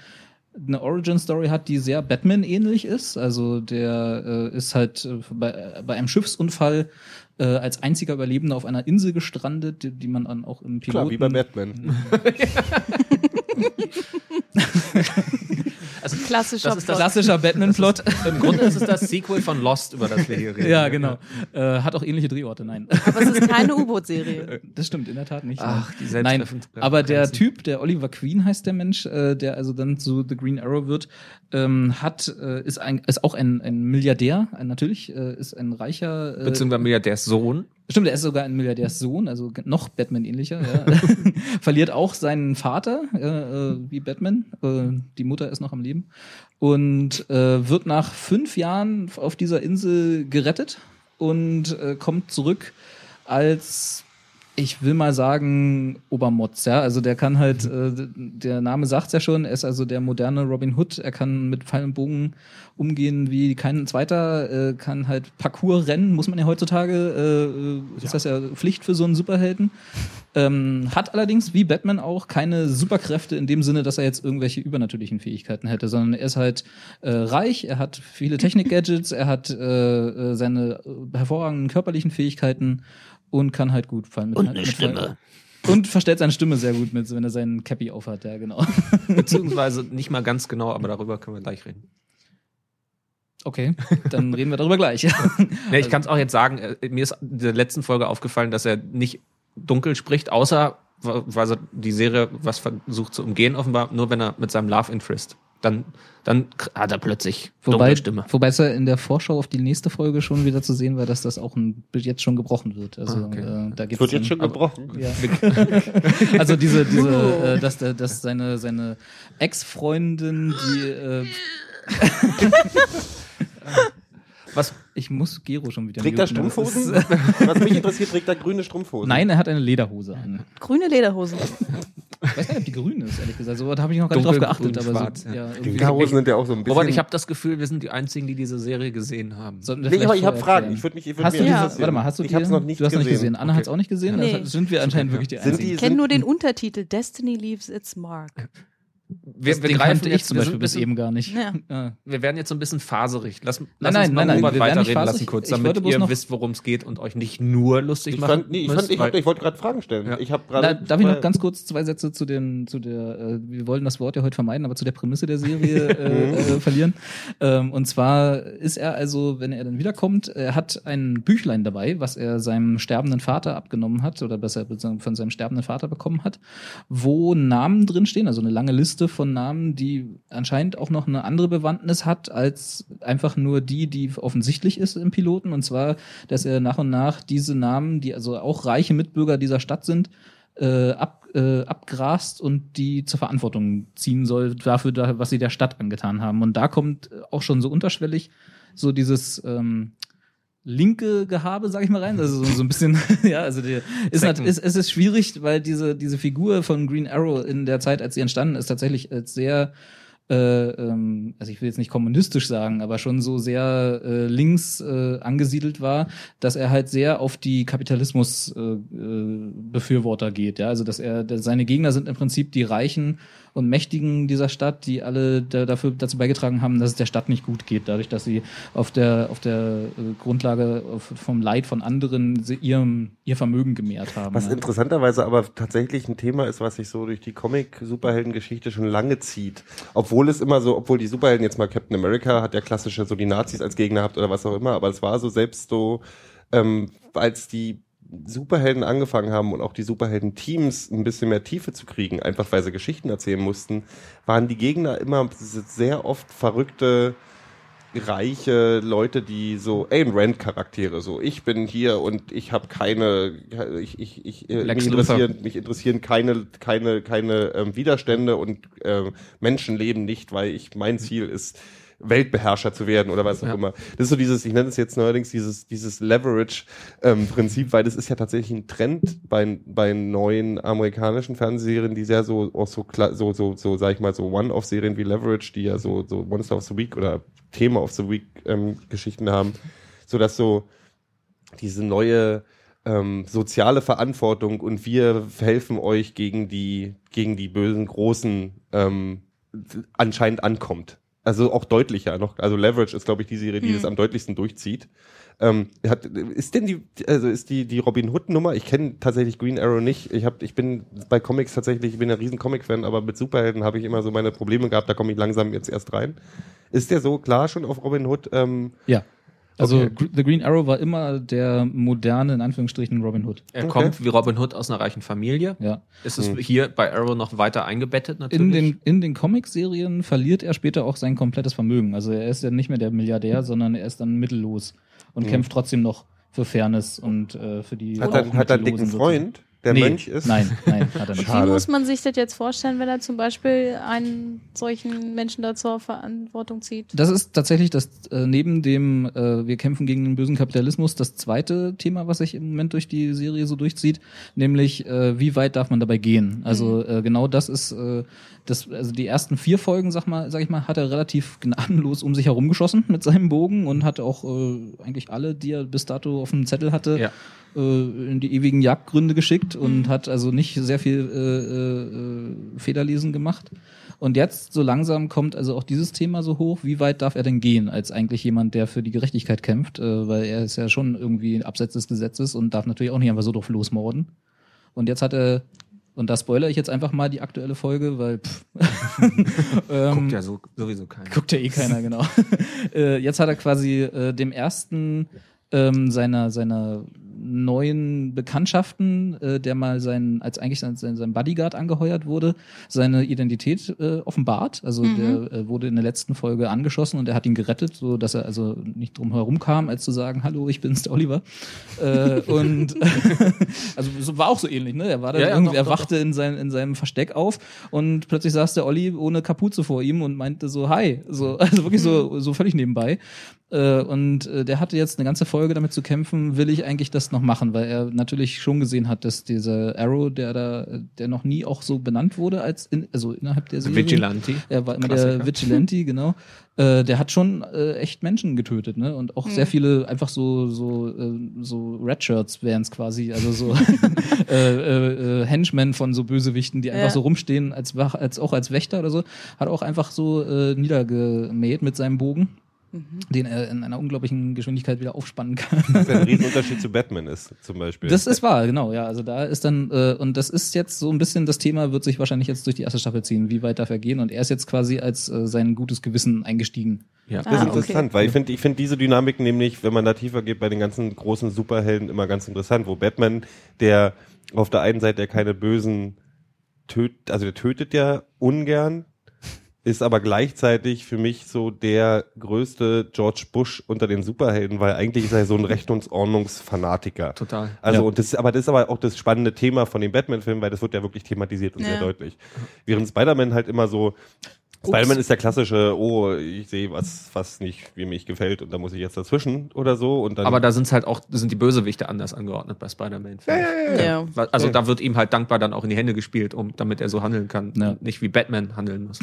eine Origin-Story hat, die sehr Batman-ähnlich ist. Also der äh, ist halt äh, bei, bei einem Schiffsunfall äh, als einziger Überlebender auf einer Insel gestrandet, die, die man dann auch im Piloten... Klar, wie bei Batman. Klassischer das ist das, Klassischer Batman-Plot. Im Grunde ist es das Sequel von Lost, über das wir hier reden. ja, genau. Äh, hat auch ähnliche Drehorte, nein. Aber es ist keine U-Boot-Serie. Das stimmt in der Tat nicht. Ach, die Nein, aber der. Typ, der Oliver Queen heißt der Mensch, äh, der also dann zu The Green Arrow wird, ähm, hat äh, ist ein ist auch ein, ein Milliardär, ein, natürlich äh, ist ein reicher. Äh, Beziehungsweise Milliardärssohn. Stimmt, er ist sogar ein Milliardärssohn, also noch Batman-ähnlicher. Ja. Verliert auch seinen Vater, äh, äh, wie Batman. Äh, die Mutter ist noch am Leben. Und äh, wird nach fünf Jahren auf dieser Insel gerettet und äh, kommt zurück als, ich will mal sagen, Obermotz. Ja? Also der kann halt, äh, der Name sagt's ja schon, er ist also der moderne Robin Hood. Er kann mit Pfeil und Bogen umgehen wie kein zweiter, äh, kann halt Parcours rennen, muss man ja heutzutage, äh, ist das ja Pflicht für so einen Superhelden. Ähm, hat allerdings, wie Batman auch, keine Superkräfte in dem Sinne, dass er jetzt irgendwelche übernatürlichen Fähigkeiten hätte, sondern er ist halt äh, reich, er hat viele Technik-Gadgets, er hat äh, äh, seine äh, hervorragenden körperlichen Fähigkeiten und kann halt gut fallen. Mit, Und eine Stimme. Und verstellt seine Stimme sehr gut mit, wenn er seinen Cappy aufhat, ja, genau. Beziehungsweise nicht mal ganz genau, aber darüber können wir gleich reden. Okay, dann reden wir darüber gleich. Nee, ich kann es auch jetzt sagen, äh, mir ist in der letzten Folge aufgefallen, dass er nicht dunkel spricht, außer weil er die Serie was versucht zu umgehen, offenbar, nur wenn er mit seinem Love Interest. Dann, dann hat er plötzlich Wobei, dunkle Stimme. wobei es ja in der Vorschau auf die nächste Folge schon wieder zu sehen war, dass das auch ein, jetzt schon gebrochen wird. Also Ah, okay. äh, da gibt's wird jetzt schon gebrochen. Ja. also diese, diese, äh, dass, der, dass seine, seine Ex-Freundin, die äh, Was? ich muss Gero schon wieder Trägt er Strumpfhosen? Was mich interessiert, trägt er grüne Strumpfhosen? Nein, er hat eine Lederhose an. Grüne Lederhosen. Ich weiß gar nicht, ob die grün ist, ehrlich gesagt. So da habe ich noch gar nicht drauf geachtet. Aber schwarz, so, ja. ja. Die Lederhosen sind ja auch so ein bisschen. Robert, ich habe das Gefühl, wir sind die Einzigen, die diese Serie gesehen haben. Sollten Nee, aber ich habe Fragen. Ich würde mich, ich würd Hast du mich Ja. warte mal, hast du Ich die, habe es noch nicht Du hast noch gesehen. nicht gesehen. Anna Okay. hat es auch nicht gesehen. Nee. Also sind wir anscheinend wirklich die Einzigen. die- Ich kenne nur den Untertitel Destiny Leaves its mark. Wir, Das Ding kannte ich zum wir Beispiel bis eben gar nicht. Ja. Ja. Wir werden jetzt so ein bisschen faserig. Lass, lass nein, uns mal nein, nein, Robert wir werden nicht weiterreden lassen kurz, Ich damit ihr noch- wisst, worum es geht und euch nicht nur lustig Ich, machen fand, nee, ich, müsst, fand, ich, hab, ich wollte gerade Fragen stellen. Ja. Ich habe Na, darf ich noch ganz kurz zwei Sätze zu den, zu der, äh, wir wollen das Wort ja heute vermeiden, aber zu der Prämisse der Serie äh, äh, verlieren. Ähm, und zwar ist er also, wenn er dann wiederkommt, er hat ein Büchlein dabei, was er seinem sterbenden Vater abgenommen hat oder besser von seinem sterbenden Vater bekommen hat, wo Namen drinstehen, also eine lange Liste von Namen, die anscheinend auch noch eine andere Bewandtnis hat als einfach nur die, die offensichtlich ist im Piloten. Und zwar, dass er nach und nach diese Namen, die also auch reiche Mitbürger dieser Stadt sind, äh, ab, äh, abgrast und die zur Verantwortung ziehen soll dafür, da, was sie der Stadt angetan haben. Und da kommt auch schon so unterschwellig so dieses ähm, linke Gehabe, sag ich mal rein. Also so, so ein bisschen, ja, also die, ist, Zecken. ist, es ist schwierig, weil diese, diese Figur von Green Arrow in der Zeit, als sie entstanden ist, tatsächlich als sehr äh, ähm, also ich will jetzt nicht kommunistisch sagen, aber schon so sehr äh, links äh, angesiedelt war, dass er halt sehr auf die Kapitalismus äh, äh, Befürworter geht, ja, also dass er dass seine Gegner sind im Prinzip die Reichen und Mächtigen dieser Stadt, die alle da, dafür dazu beigetragen haben, dass es der Stadt nicht gut geht, dadurch, dass sie auf der auf der äh, Grundlage vom Leid von anderen ihrem ihr Vermögen gemehrt haben. Was ja. interessanterweise aber tatsächlich ein Thema ist, was sich so durch die Comic-Superhelden-Geschichte schon lange zieht. Obwohl es immer so, obwohl die Superhelden jetzt mal Captain America hat ja klassische so die Nazis als Gegner gehabt oder was auch immer, aber es war so selbst so, ähm, als die Superhelden angefangen haben und auch die Superhelden-Teams ein bisschen mehr Tiefe zu kriegen, einfach weil sie Geschichten erzählen mussten, waren die Gegner immer sehr oft verrückte reiche Leute, die so Ayn Rand Charaktere, so ich bin hier und ich habe keine, ich, ich, ich äh, mich, interessieren, mich interessieren keine, keine, keine ähm, Widerstände und ähm, Menschen leben nicht, weil ich mein Ziel ist Weltbeherrscher zu werden oder was auch Ja. immer. Das ist so dieses, ich nenne es jetzt neuerdings dieses, dieses Leverage-Prinzip, weil das ist ja tatsächlich ein Trend bei, bei neuen amerikanischen Fernsehserien, die sehr so, auch so, so, so, so, sag ich mal, so One-Off-Serien wie Leverage, die ja so, so Monster of the Week oder Thema of the Week ähm, Geschichten haben, so dass so diese neue ähm, soziale Verantwortung und wir helfen euch gegen die gegen die bösen großen ähm, anscheinend ankommt. Also auch deutlicher noch. Also Leverage ist glaube ich die Serie, die das am deutlichsten durchzieht. Ähm, hat, ist denn die also ist die die Robin Hood Nummer? Ich kenne tatsächlich Green Arrow nicht. Ich habe ich bin bei Comics tatsächlich ich bin ein riesen Comic Fan, aber mit Superhelden habe ich immer so meine Probleme gehabt. Da komme ich langsam jetzt erst rein. Ist der so klar schon auf Robin Hood? Ähm, Ja. Also Okay. The Green Arrow war immer der moderne, in Anführungsstrichen, Robin Hood. Er Okay. kommt wie Robin Hood aus einer reichen Familie. Ja. Ist es hier bei Arrow noch weiter eingebettet natürlich? In den, in den Comic-Serien verliert er später auch sein komplettes Vermögen. Also er ist ja nicht mehr der Milliardär, sondern er ist dann mittellos und kämpft trotzdem noch für Fairness und äh, für die. hat er, hat er einen dicken Freund, der sozusagen. Mönch ist? Nein, nein, hat er nicht. Schade. Wie muss man sich das jetzt vorstellen, wenn er zum Beispiel einen solchen Menschen da zur Verantwortung zieht? Das ist tatsächlich das äh, neben dem äh, wir kämpfen gegen den bösen Kapitalismus das zweite Thema, was sich im Moment durch die Serie so durchzieht, nämlich äh, wie weit darf man dabei gehen? Also äh, genau das ist äh, das also die ersten vier Folgen, sag mal, sag ich mal, hat er relativ gnadenlos um sich herum geschossen mit seinem Bogen und hat auch äh, eigentlich alle, die er bis dato auf dem Zettel hatte, Ja. äh, in die ewigen Jagdgründe geschickt und hat also nicht sehr viel äh, äh, Federlesen gemacht. Und jetzt so langsam kommt also auch dieses Thema so hoch, wie weit darf er denn gehen als eigentlich jemand, der für die Gerechtigkeit kämpft, äh, weil er ist ja schon irgendwie abseits des Gesetzes und darf natürlich auch nicht einfach so drauf losmorden. Und jetzt hat er, und da spoilere ich jetzt einfach mal die aktuelle Folge, weil pff, ähm, Guckt ja so, sowieso keiner. Guckt ja eh keiner, genau. äh, jetzt hat er quasi äh, dem ersten ähm, seiner, seiner neuen Bekanntschaften, äh, der mal sein, als eigentlich sein, sein, sein Bodyguard angeheuert wurde, seine Identität äh, offenbart. Also der äh, wurde in der letzten Folge angeschossen und er hat ihn gerettet, so dass er also nicht drum herum kam, als zu sagen, hallo, ich bin's, der Oliver. äh, und also so war auch so ähnlich, ne? Er war dann Ja, ja, irgendwie, doch, er doch, wachte in, sein, in seinem Versteck auf und plötzlich saß der Olli ohne Kapuze vor ihm und meinte so, hi. So, also wirklich so, so völlig nebenbei. Äh, und äh, der hatte jetzt eine ganze Folge damit zu kämpfen, will ich eigentlich das noch machen, weil er natürlich schon gesehen hat, dass dieser Arrow, der da, der noch nie auch so benannt wurde als in, also innerhalb der Serie. Vigilante. Er war immer Klassiker. der Vigilante, genau. Äh, der hat schon äh, echt Menschen getötet, ne? Und auch sehr viele einfach so so äh, so Redshirts wären es quasi, also so äh, äh, äh, Henchmen von so Bösewichten, die einfach Ja. so rumstehen als als auch als Wächter oder so, hat auch einfach so äh, niedergemäht mit seinem Bogen. Den er in einer unglaublichen Geschwindigkeit wieder aufspannen kann. Was ja ein Riesenunterschied zu Batman ist, zum Beispiel. Das ist wahr, genau, ja. Also da ist dann, äh, und das ist jetzt so ein bisschen, das Thema wird sich wahrscheinlich jetzt durch die erste Staffel ziehen, wie weit darf er gehen. Und er ist jetzt quasi als äh, sein gutes Gewissen eingestiegen. Ja. Das ist Ah, okay. interessant, weil ich finde ich finde diese Dynamik nämlich, wenn man da tiefer geht, bei den ganzen großen Superhelden immer ganz interessant, wo Batman, der auf der einen Seite ja keine bösen tötet, also der tötet ja ungern, ist aber gleichzeitig für mich so der größte George Bush unter den Superhelden, weil eigentlich ist er so ein Rechnungsordnungsfanatiker. Total. Also, Ja. und das, aber das ist aber auch das spannende Thema von dem Batman-Film, weil das wird ja wirklich thematisiert und Ja. sehr deutlich. Während Spider-Man halt immer so, Spider-Man ist der klassische, oh, ich sehe was, was nicht, wie mich gefällt und da muss ich jetzt dazwischen oder so und dann. Aber da sind halt auch, sind die Bösewichte anders angeordnet bei Spider-Man. ich. Ja. Weil- Also Ja. da wird ihm halt dankbar dann auch in die Hände gespielt, um, damit er so handeln kann. Ja. Nicht wie Batman handeln muss.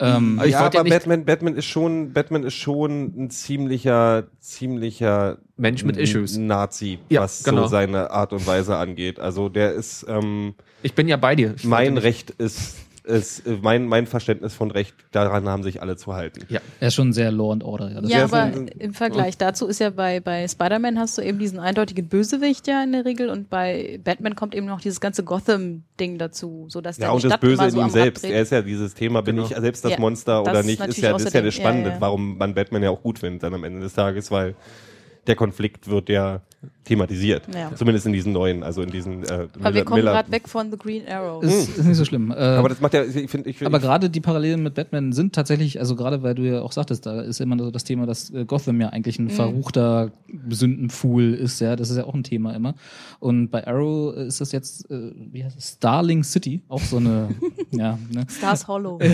Ähm, Aber ich ja, ja aber nicht- Batman, Batman ist schon, Batman ist schon ein ziemlicher, ziemlicher Mensch mit Issues. Nazi, Ja, was genau. so seine Art und Weise angeht. Also der ist, ähm, Ich bin ja bei dir. Ich mein Recht ist es, äh, mein, mein Verständnis von Recht, daran haben sich alle zu halten. Ja. Er ist schon sehr Law and Order. Ja, das Ja, aber ein- im Vergleich dazu ist ja bei, bei Spider-Man hast du eben diesen eindeutigen Bösewicht ja in der Regel und bei Batman kommt eben noch dieses ganze Gotham-Ding dazu, so dass Ja, der und das Böse immer in so ihm selbst. Er ist ja dieses Thema, bin Genau. ich selbst das Ja, Monster das oder ist nicht, ist ja, das ist ja das Spannende, ja, ja. warum man Batman ja auch gut findet dann am Ende des Tages, weil der Konflikt wird ja thematisiert. Ja. Zumindest in diesen neuen, also in diesen äh, Aber wir kommen gerade weg von The Green Arrow. ist, ist nicht so schlimm. Äh, Aber das macht ja, ich finde, ich, Aber ich, gerade die Parallelen mit Batman sind tatsächlich, also gerade weil du ja auch sagtest, da ist immer so das Thema, dass äh, Gotham ja eigentlich Mhm. ein verruchter Sündenpfuhl ist, ja, das ist ja auch ein Thema immer. Und bei Arrow ist das jetzt, äh, wie heißt es, Starling City, auch so eine, ja, ne? Stars Hollow.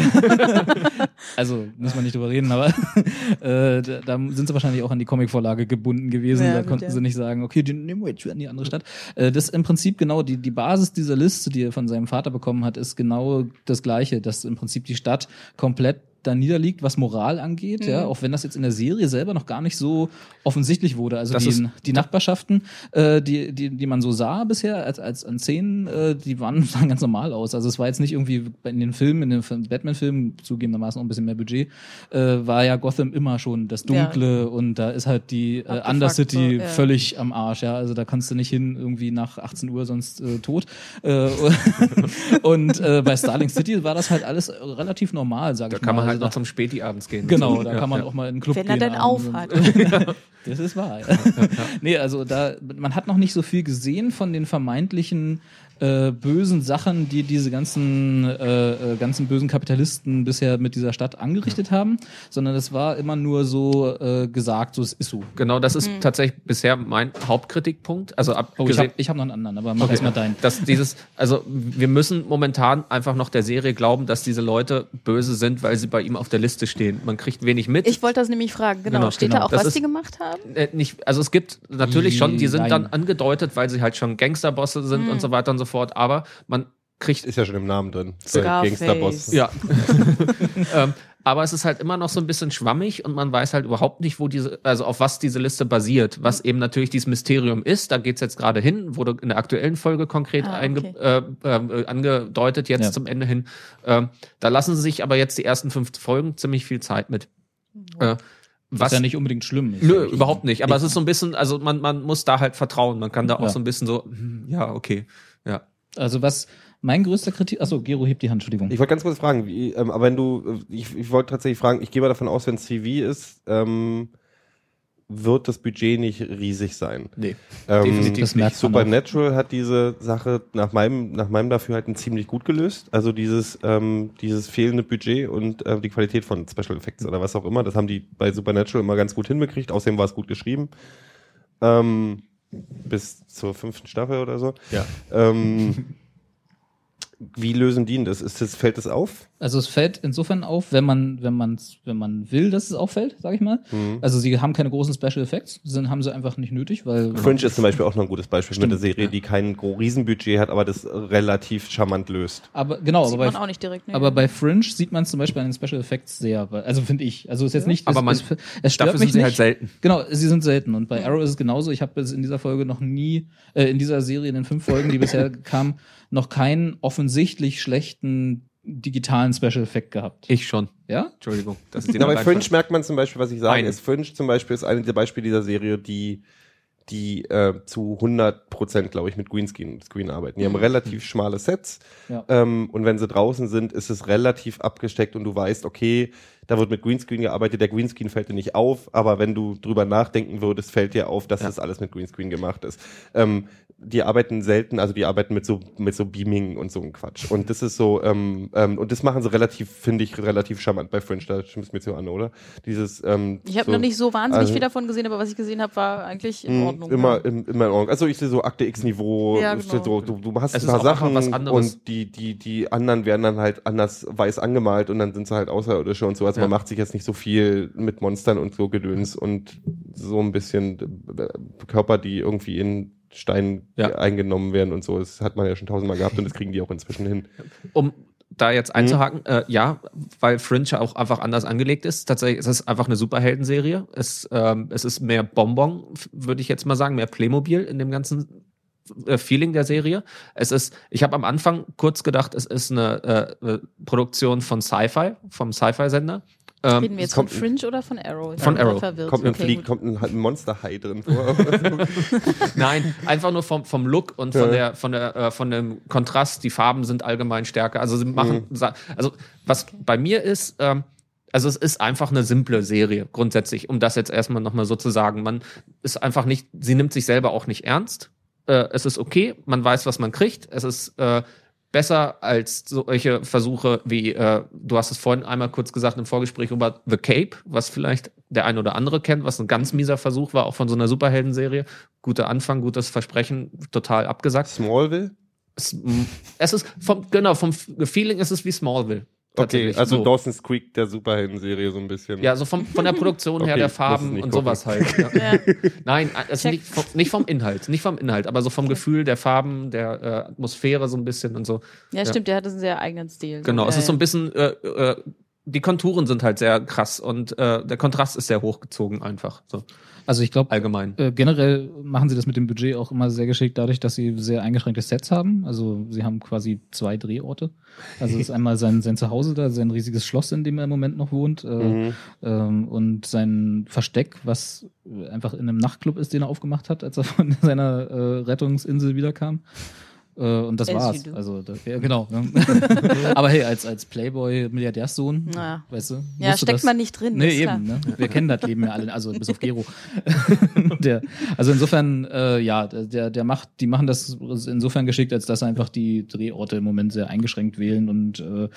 Also muss man nicht drüber reden, aber äh, da, da sind sie wahrscheinlich auch an die Comicvorlage gebunden gewesen. Ja, da konnten ja. sie nicht sagen, okay, die nehmen wir jetzt in die andere Stadt. Äh, das im Prinzip genau die, die Basis dieser Liste, die er von seinem Vater bekommen hat, ist genau das Gleiche, dass im Prinzip die Stadt komplett da niederliegt, was Moral angeht, ja, Mhm. auch wenn das jetzt in der Serie selber noch gar nicht so offensichtlich wurde. Also Das die, ist- die Nachbarschaften, äh, die, die, die man so sah bisher als, als an Szenen, äh, die waren sahen ganz normal aus. Also es war jetzt nicht irgendwie in den Filmen, in den Film- Batman-Filmen, zugegebenermaßen auch ein bisschen mehr Budget, äh, war ja Gotham immer schon das Dunkle und da ist halt die äh, Undercity so, ja. völlig am Arsch, ja. Also da kannst du nicht hin irgendwie nach 18 Uhr, sonst äh, tot. Äh, und äh, bei Starling City war das halt alles relativ normal, sag Da ich kann mal. Man halt Also noch zum Späti abends gehen. Genau, da Ja, kann man ja. auch mal in den Club Wenn gehen. er denn abends auf hat. Das ist wahr. Ja. nee, also da, man hat noch nicht so viel gesehen von den vermeintlichen äh, bösen Sachen, die diese ganzen, äh, äh, ganzen bösen Kapitalisten bisher mit dieser Stadt angerichtet haben, sondern es war immer nur so äh, gesagt, so es ist so. Genau, das ist Hm. tatsächlich bisher mein Hauptkritikpunkt. Also Oh, ich abgesehen, habe hab noch einen anderen, aber mach Okay. erstmal deinen. dass dieses, also wir müssen momentan einfach noch der Serie glauben, dass diese Leute böse sind, weil sie bei ihm auf der Liste stehen. Man kriegt wenig mit. Ich wollte das nämlich fragen, genau. Genau, Steht genau. da auch, Das was ist- die gemacht haben? äh, nicht, also es gibt natürlich schon, die sind Nein. dann angedeutet, weil sie halt schon Gangsterbosse sind Hm. und so weiter und so fort, aber man kriegt ist ja schon im Namen drin. Gangsterboss. Ja. ähm, aber es ist halt immer noch so ein bisschen schwammig und man weiß halt überhaupt nicht, wo diese, also auf was diese Liste basiert, was eben natürlich dieses Mysterium ist. Da geht's jetzt gerade hin, wurde in der aktuellen Folge konkret Ah, einge, okay. äh, äh, angedeutet, jetzt Ja. zum Ende hin. Ähm, da lassen sie sich aber jetzt die ersten fünf Folgen ziemlich viel Zeit mit. Äh, Was was ja nicht unbedingt schlimm ist. Nö, überhaupt nicht. Aber es ist so ein bisschen, also man, man muss da halt vertrauen. Man kann da auch Ja. so ein bisschen so, hm, ja, okay. Also was mein größter Kritik, achso, Gero hebt die Hand, Entschuldigung. Ich wollte ganz kurz fragen, wie, ähm, aber wenn du, äh, ich, ich wollte tatsächlich fragen, ich gehe mal davon aus, wenn es CV ist, ähm, wird das Budget nicht riesig sein. Nee. Ähm, Definitiv das auch. Supernatural hat diese Sache nach meinem, nach meinem Dafürhalten ziemlich gut gelöst. Also dieses, ähm, dieses fehlende Budget und äh, die Qualität von Special Effects oder was auch immer, das haben die bei Supernatural immer ganz gut hinbekriegt. Außerdem war es gut geschrieben. Ähm, bis zur fünften Staffel oder so. Ja. Ähm, wie lösen die denn das? Ist das? Fällt das auf? Also es fällt insofern auf, wenn man, wenn man, wenn man will, dass es auffällt, sag ich mal. Mhm. Also sie haben keine großen Special Effects, sind, haben sie einfach nicht nötig, weil Fringe ist zum Beispiel auch noch ein gutes Beispiel Stimmt, mit einer Serie, die kein Riesenbudget hat, aber das relativ charmant löst. aber genau, Sieht aber man bei, auch nicht direkt. ne? aber bei Fringe sieht man zum Beispiel an den Special Effects sehr, weil- also finde ich. Also ist jetzt nicht, Aber es, man- es, es stört Dafür mich sind sie nicht. halt selten. Genau, sie sind selten. Und bei Arrow ist es genauso. Ich habe jetzt in dieser Folge noch nie, äh, in dieser Serie, in den fünf Folgen, die bisher kamen, noch keinen offensichtlich schlechten digitalen Special Effekt gehabt. Ich schon. Ja? Entschuldigung. Das ist die Ja, bei. Fringe merkt man zum Beispiel, was ich sage, ist Fringe zum Beispiel ist eine der Beispiele dieser Serie, die die äh, zu 100 Prozent, glaube ich, mit Greenscreen Screen arbeiten. Die haben relativ schmale Sets Ja. ähm, und wenn sie draußen sind, ist es relativ abgesteckt und du weißt, okay, da wird mit Greenscreen gearbeitet, der Greenscreen fällt dir nicht auf, aber wenn du drüber nachdenken würdest, fällt dir auf, dass Ja. das alles mit Greenscreen gemacht ist. Ähm, die arbeiten selten, also die arbeiten mit so mit so Beaming und so ein Quatsch. Und das ist so, ähm, ähm, und das machen sie relativ, finde ich, relativ charmant bei Fringe, da stimmst du mir zu an, oder? Dieses, ähm, ich habe so, noch nicht so wahnsinnig also- viel davon gesehen, aber was ich gesehen habe, war eigentlich in mh, Ordnung. Immer, ja. im, immer in Ordnung. Also ich sehe so Akte X-Niveau, Ja, genau. so, du, du hast Es ein paar Sachen und die, die, die anderen werden dann halt anders weiß angemalt und dann sind sie halt Außerirdische und so. Also Ja. man macht sich jetzt nicht so viel mit Monstern und so Gedöns und so ein bisschen äh, Körper, die irgendwie in Stein Ja. eingenommen werden und so. Das hat man ja schon tausendmal gehabt und das kriegen die auch inzwischen hin. um da Mhm. jetzt einzuhaken, äh, ja, weil Fringe auch einfach anders angelegt ist. Tatsächlich ist es einfach eine Superheldenserie. Es, ähm, es ist mehr Bonbon, würde ich jetzt mal sagen, mehr Playmobil in dem ganzen Feeling der Serie. Es ist, ich habe am Anfang kurz gedacht, es ist eine äh, äh, Produktion von Sci-Fi, vom Sci-Fi-Sender. Ähm, Reden wir jetzt von Fringe oder von Arrow? Ich Von Arrow. Verwirrt. Kommt ein okay, Flieg, kommt ein, halt ein Monsterhai drin vor. Nein, einfach nur vom, vom Look und von Ja. der von der äh, von dem Kontrast. Die Farben sind allgemein stärker. Also sie machen, sa- also was bei mir ist, ähm, also es ist einfach eine simple Serie grundsätzlich, um das jetzt erstmal nochmal so zu sagen. Man ist einfach nicht, sie nimmt sich selber auch nicht ernst. Äh, es ist okay, man weiß, was man kriegt. Es ist äh, besser als solche Versuche wie, äh, du hast es vorhin einmal kurz gesagt im Vorgespräch über The Cape, was vielleicht der ein oder andere kennt, was ein ganz mieser Versuch war, auch von so einer Superheldenserie. Guter Anfang, gutes Versprechen, total abgesagt. Smallville? Es, es ist vom, genau, vom Feeling ist es wie Smallville. Okay, also so. Dawson's Creek der Superhelden-Serie so ein bisschen. Ja, so vom, von der Produktion her Okay, der Farben und gucken. sowas halt. Ja. Ja. Nein, also Check. nicht vom, nicht vom Inhalt, nicht vom Inhalt, aber so vom Gefühl der Farben, der äh, Atmosphäre so ein bisschen und so. ja, stimmt, der hat einen sehr eigenen Stil. Genau, ja, es ist so ein ja. bisschen, äh, äh, die Konturen sind halt sehr krass und äh, der Kontrast ist sehr hochgezogen einfach, so Also ich glaube, allgemein. Äh, generell machen sie das mit dem Budget auch immer sehr geschickt dadurch, dass sie sehr eingeschränkte Sets haben. Also sie haben quasi zwei Drehorte. Also es ist einmal sein, sein Zuhause da, sein riesiges Schloss, in dem er im Moment noch wohnt. Äh, Mhm. ähm, und sein Versteck, was einfach in einem Nachtclub ist, den er aufgemacht hat, als er von seiner äh, Rettungsinsel wiederkam. Äh, und das As war's. Also das, ja, genau. Ne? Aber hey, als, als Playboy-Milliardärssohn, Ja. weißt du, Ja, steckt das- man nicht drin. Nee, ist klar. eben. Ne? Wir kennen das Leben ja alle, also bis auf Gero. der, also insofern, äh, ja, der, der macht, die machen das insofern geschickt, als dass einfach die Drehorte im Moment sehr eingeschränkt wählen und äh,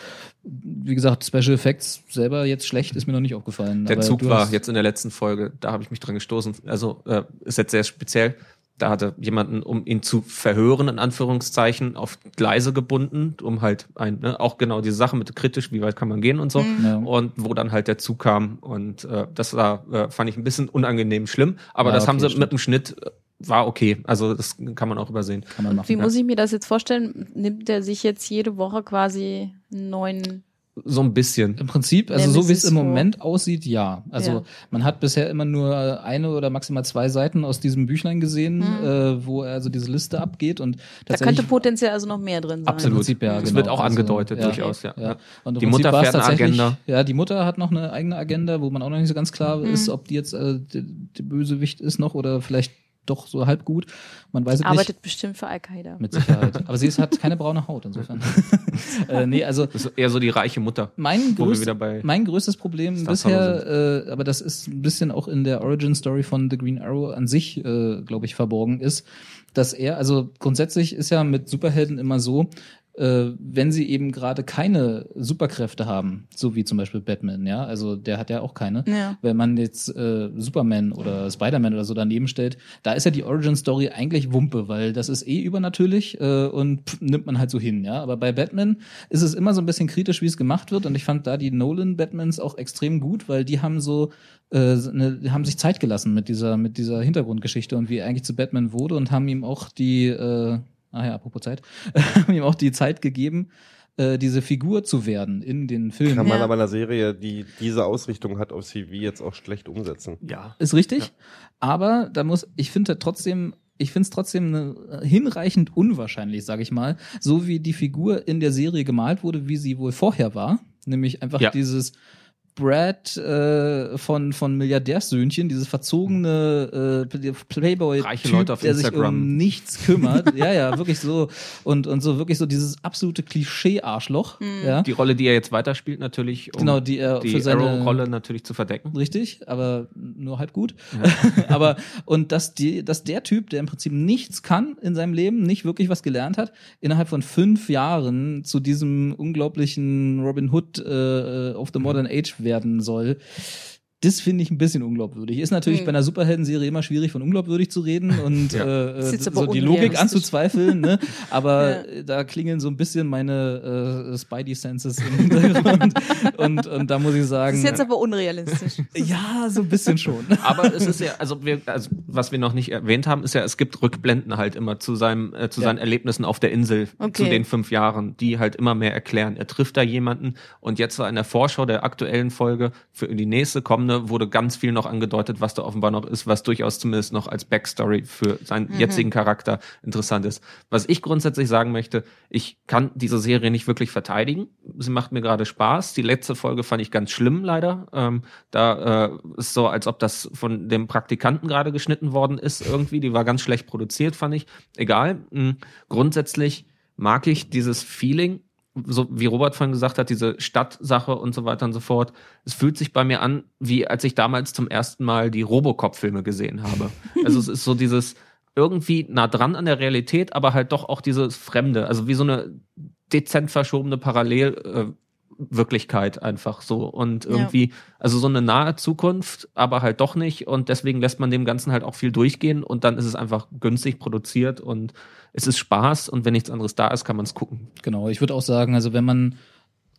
wie gesagt, Special Effects selber jetzt schlecht ist mir noch nicht aufgefallen. Der aber Zug war jetzt in der letzten Folge, da habe ich mich dran gestoßen. Also äh, ist jetzt sehr speziell. Da hatte jemanden, um ihn zu verhören, in Anführungszeichen, auf Gleise gebunden, um halt ein, ne, auch genau diese Sache mit kritisch, wie weit kann man gehen und so. Ja. Und wo dann halt der Zug kam. Und äh, das war, äh, fand ich ein bisschen unangenehm schlimm. Aber Ja, das haben okay, sie mit dem Schnitt, äh, war okay. Also das kann man auch übersehen. kann man machen. Wie muss ich mir das jetzt vorstellen? Nimmt er sich jetzt jede Woche quasi einen neuen. So ein bisschen. Im Prinzip, also so wie es im. Moment aussieht, ja. Also Ja. man hat bisher immer nur eine oder maximal zwei Seiten aus diesem Büchlein gesehen, Hm. äh, wo er also diese Liste abgeht und Da könnte potenziell also noch mehr drin sein. Absolut. Im Prinzip, ja, Es genau. wird auch Also, angedeutet, ja. durchaus, ja. Ja. Und im Die Prinzip Mutter fährt eine tatsächlich- Agenda. Ja, die Mutter hat noch eine eigene Agenda, wo man auch noch nicht so ganz klar Mhm. ist, ob die jetzt äh, der, der Bösewicht ist noch oder vielleicht doch so halb gut. Man weiß es Arbeitet nicht. bestimmt für Al-Qaida. Mit Sicherheit. Aber sie ist, hat keine braune Haut, insofern. äh, nee, also Das ist eher so die reiche Mutter. mein, größt, mein größtes Problem Star bisher, äh, aber das ist ein bisschen auch in der Origin Story von The Green Arrow an sich, äh, glaube ich, verborgen ist, dass er, also grundsätzlich ist ja mit Superhelden immer so, wenn sie eben gerade keine Superkräfte haben, so wie zum Beispiel Batman, ja, also der hat ja auch keine. Ja. Wenn man jetzt äh, Superman oder Spider-Man oder so daneben stellt, da ist ja die Origin Story eigentlich Wumpe, weil das ist eh übernatürlich äh, und pff, nimmt man halt so hin, ja. Aber bei Batman ist es immer so ein bisschen kritisch, wie es gemacht wird und ich fand da die Nolan Batmans auch extrem gut, weil die haben so äh, ne, haben sich Zeit gelassen mit dieser mit dieser Hintergrundgeschichte und wie er eigentlich zu Batman wurde und haben ihm auch die äh, Ah ja, apropos Zeit, haben ihm auch die Zeit gegeben, äh, diese Figur zu werden in den Filmen. Kann man Ja. aber eine Serie, die diese Ausrichtung hat auf CV, jetzt auch schlecht umsetzen. Ja. Ist richtig. Aber da muss, ich finde trotzdem, ich finde es trotzdem ne, hinreichend unwahrscheinlich, sage ich mal, so wie die Figur in der Serie gemalt wurde, wie sie wohl vorher war. Nämlich einfach Ja. dieses Brad äh, von von Milliardärssöhnchen, dieses verzogene äh, Playboy Reiche Leute auf der sich um nichts kümmert. ja, ja, wirklich so und und so wirklich so dieses absolute Klischee Arschloch, ja. Die Rolle, die er jetzt weiterspielt, natürlich, um Genau, die er die für seine- Arrow-Rolle natürlich zu verdecken. Richtig, aber nur halb gut. aber und dass die, dass der Typ, der im Prinzip nichts kann in seinem Leben, nicht wirklich was gelernt hat, innerhalb von fünf Jahren zu diesem unglaublichen Robin Hood äh, of the Modern Age werden soll. Das finde ich ein bisschen unglaubwürdig. Ist natürlich Hm. bei einer Superhelden-Serie immer schwierig, von unglaubwürdig zu reden und Ja. äh, Das so die Logik anzuzweifeln. Ne? Aber Ja. äh, da klingeln so ein bisschen meine äh, Spidey-Senses im Hintergrund. und, und da muss ich Das sagen, ist jetzt aber unrealistisch. ja, so ein bisschen schon. Aber es ist ja, also wir, also was wir noch nicht erwähnt haben, ist ja, es gibt Rückblenden halt immer zu seinem, äh, zu Ja. seinen Erlebnissen auf der Insel, Okay. zu den fünf Jahren, die halt immer mehr erklären. Er trifft da jemanden und jetzt so in der Vorschau der aktuellen Folge für die nächste kommende Grunde wurde ganz viel noch angedeutet, was da offenbar noch ist, was durchaus zumindest noch als Backstory für seinen jetzigen Charakter interessant ist. Was ich grundsätzlich sagen möchte, ich kann diese Serie nicht wirklich verteidigen. Sie macht mir gerade Spaß. Die letzte Folge fand ich ganz schlimm, leider. Ähm, da äh, ist so, als ob das von dem Praktikanten gerade geschnitten worden ist irgendwie. Die war ganz schlecht produziert, fand ich. Egal. Mhm. Grundsätzlich mag ich dieses Feeling, so wie Robert vorhin gesagt hat, diese Stadtsache und so weiter und so fort. Es fühlt sich bei mir an, wie als ich damals zum ersten Mal die Robocop-Filme gesehen habe. Also es ist so dieses irgendwie nah dran an der Realität, aber halt doch auch dieses Fremde. Also wie so eine dezent verschobene Parallel. Wirklichkeit einfach so. Und irgendwie, also so eine nahe Zukunft, aber halt doch nicht. Und deswegen lässt man dem Ganzen halt auch viel durchgehen. Und dann ist es einfach günstig produziert. Und es ist Spaß. Und wenn nichts anderes da ist, kann man es gucken. Genau, ich würde auch sagen, also wenn man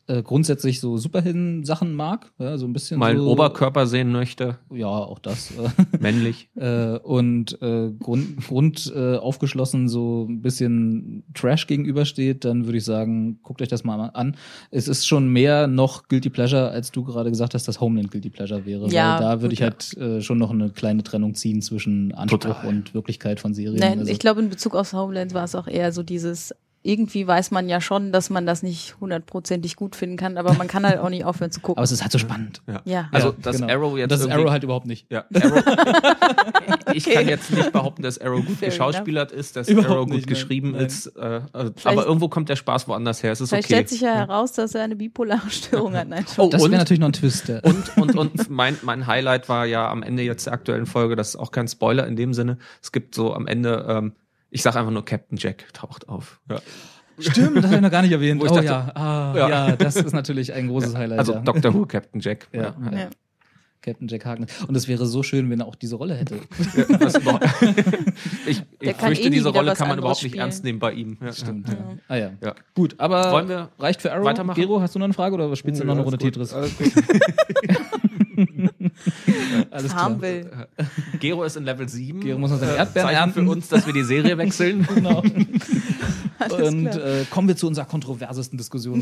äh, grundsätzlich so Superhelden-Sachen mag, ja, so ein bisschen Mal so, Oberkörper sehen möchte, Ja, auch das. Männlich. äh, und äh, Grund, Grund äh, aufgeschlossen so ein bisschen Trash gegenübersteht, dann würde ich sagen, guckt euch das mal an. Es ist schon mehr noch Guilty Pleasure, als du gerade gesagt hast, dass Homeland Guilty Pleasure wäre. Ja, weil da würde ich halt äh, schon noch eine kleine Trennung ziehen zwischen Anspruch Total. und Wirklichkeit von Serien. Nein, Also- ich glaube, in Bezug auf Homeland war es auch eher so dieses, irgendwie weiß man ja schon, dass man das nicht hundertprozentig gut finden kann, aber man kann halt auch nicht aufhören zu gucken. aber es ist halt so spannend. ja. Also, Ja, dass genau. Arrow jetzt Das ist Arrow halt überhaupt nicht. Ja, Arrow. ich kann jetzt nicht behaupten, dass Arrow gut Fair geschauspielert ist, dass Überhaupt Arrow gut nicht, geschrieben Nein. ist. Äh, äh, aber irgendwo kommt der Spaß woanders her. Es ist Vielleicht okay. stellt sich ja heraus, dass er eine bipolare Störung hat. Nein, Oh, Das und, wäre natürlich noch ein Twist. ja. und, und, und mein, mein Highlight war ja am Ende jetzt der aktuellen Folge, das ist auch kein Spoiler in dem Sinne. Es gibt so am Ende, ähm, ich sag einfach nur Captain Jack taucht auf. Ja. Stimmt, das habe ich noch gar nicht erwähnt. Oh dachte- ja. Ah, Ja. ja. das ist natürlich ein großes Highlight. Also ja. Doctor Who Captain Jack. Ja. Ja. Captain Jack Harkness. Und es wäre so schön, wenn er auch diese Rolle hätte. Was überhaupt- ich ich fürchte, eh diese Rolle kann man überhaupt nicht spielen. ernst nehmen bei ihm. Ja. Stimmt. Ja. Ah ja. Ja. Gut, aber Wollen wir reicht für Arrow? weitermachen? Gero, hast du noch eine Frage oder spielst du noch eine Runde gut, Tetris? Alles gut. Alles klar. Farmville. Gero ist in Level 7. Gero muss noch seine Erdbeeren Zeichen ernten. für uns, dass wir die Serie wechseln. Genau. Alles Und äh, kommen wir zu unserer kontroversesten Diskussion.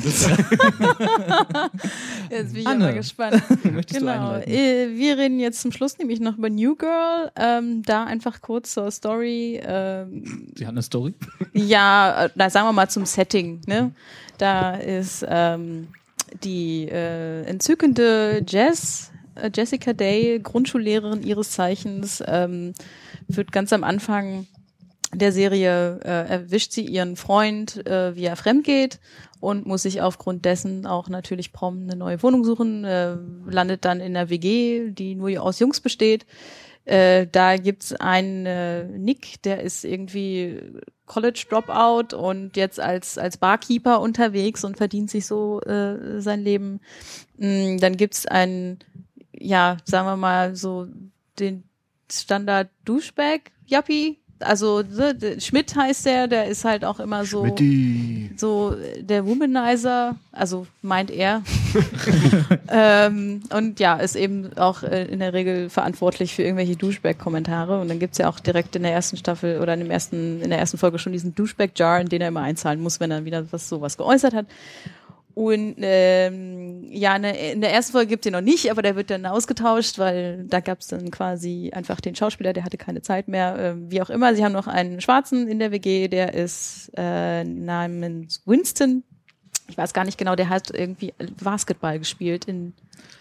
Jetzt bin ich Anne. aber gespannt. Möchtest du Genau. einleiten? Äh, Wir reden jetzt zum Schluss nämlich noch über New Girl. Ähm, da einfach kurz zur Story. Ähm, Sie hat eine Story. ja, äh, na, sagen wir mal zum Setting. Ne? Da ist ähm, die äh, entzückende Jess, äh, Jessica Day, Grundschullehrerin ihres Zeichens, ähm, wird ganz am Anfang der Serie äh, erwischt sie ihren Freund, äh, wie er fremd geht und muss sich aufgrund dessen auch natürlich prompt eine neue Wohnung suchen, äh, landet dann in der WG, die nur aus Jungs besteht. Äh, da gibt's einen äh, Nick, der ist irgendwie College Dropout und jetzt als als Barkeeper unterwegs und verdient sich so äh, sein Leben. Mm, dann gibt's einen, ja, sagen wir mal so den Standard Douchebag Yuppie. Also ne, Schmidt heißt der, der ist halt auch immer so so äh, der Womanizer, also meint er. ähm, und ja, ist eben auch äh, in der Regel verantwortlich für irgendwelche Douchebag-Kommentare. Und dann gibt's ja auch direkt in der ersten Staffel oder in, dem ersten, in der ersten Folge schon diesen Douchebag-Jar, in den er immer einzahlen muss, wenn er wieder was sowas geäußert hat. Und ähm, ja, in der, in der ersten Folge gibt's den noch nicht, aber der wird dann ausgetauscht, weil da gab's dann quasi einfach den Schauspieler, der hatte keine Zeit mehr. Ähm, wie auch immer, sie haben noch einen Schwarzen in der WG, der ist äh, namens Winston. Ich weiß gar nicht genau, der hat irgendwie Basketball gespielt in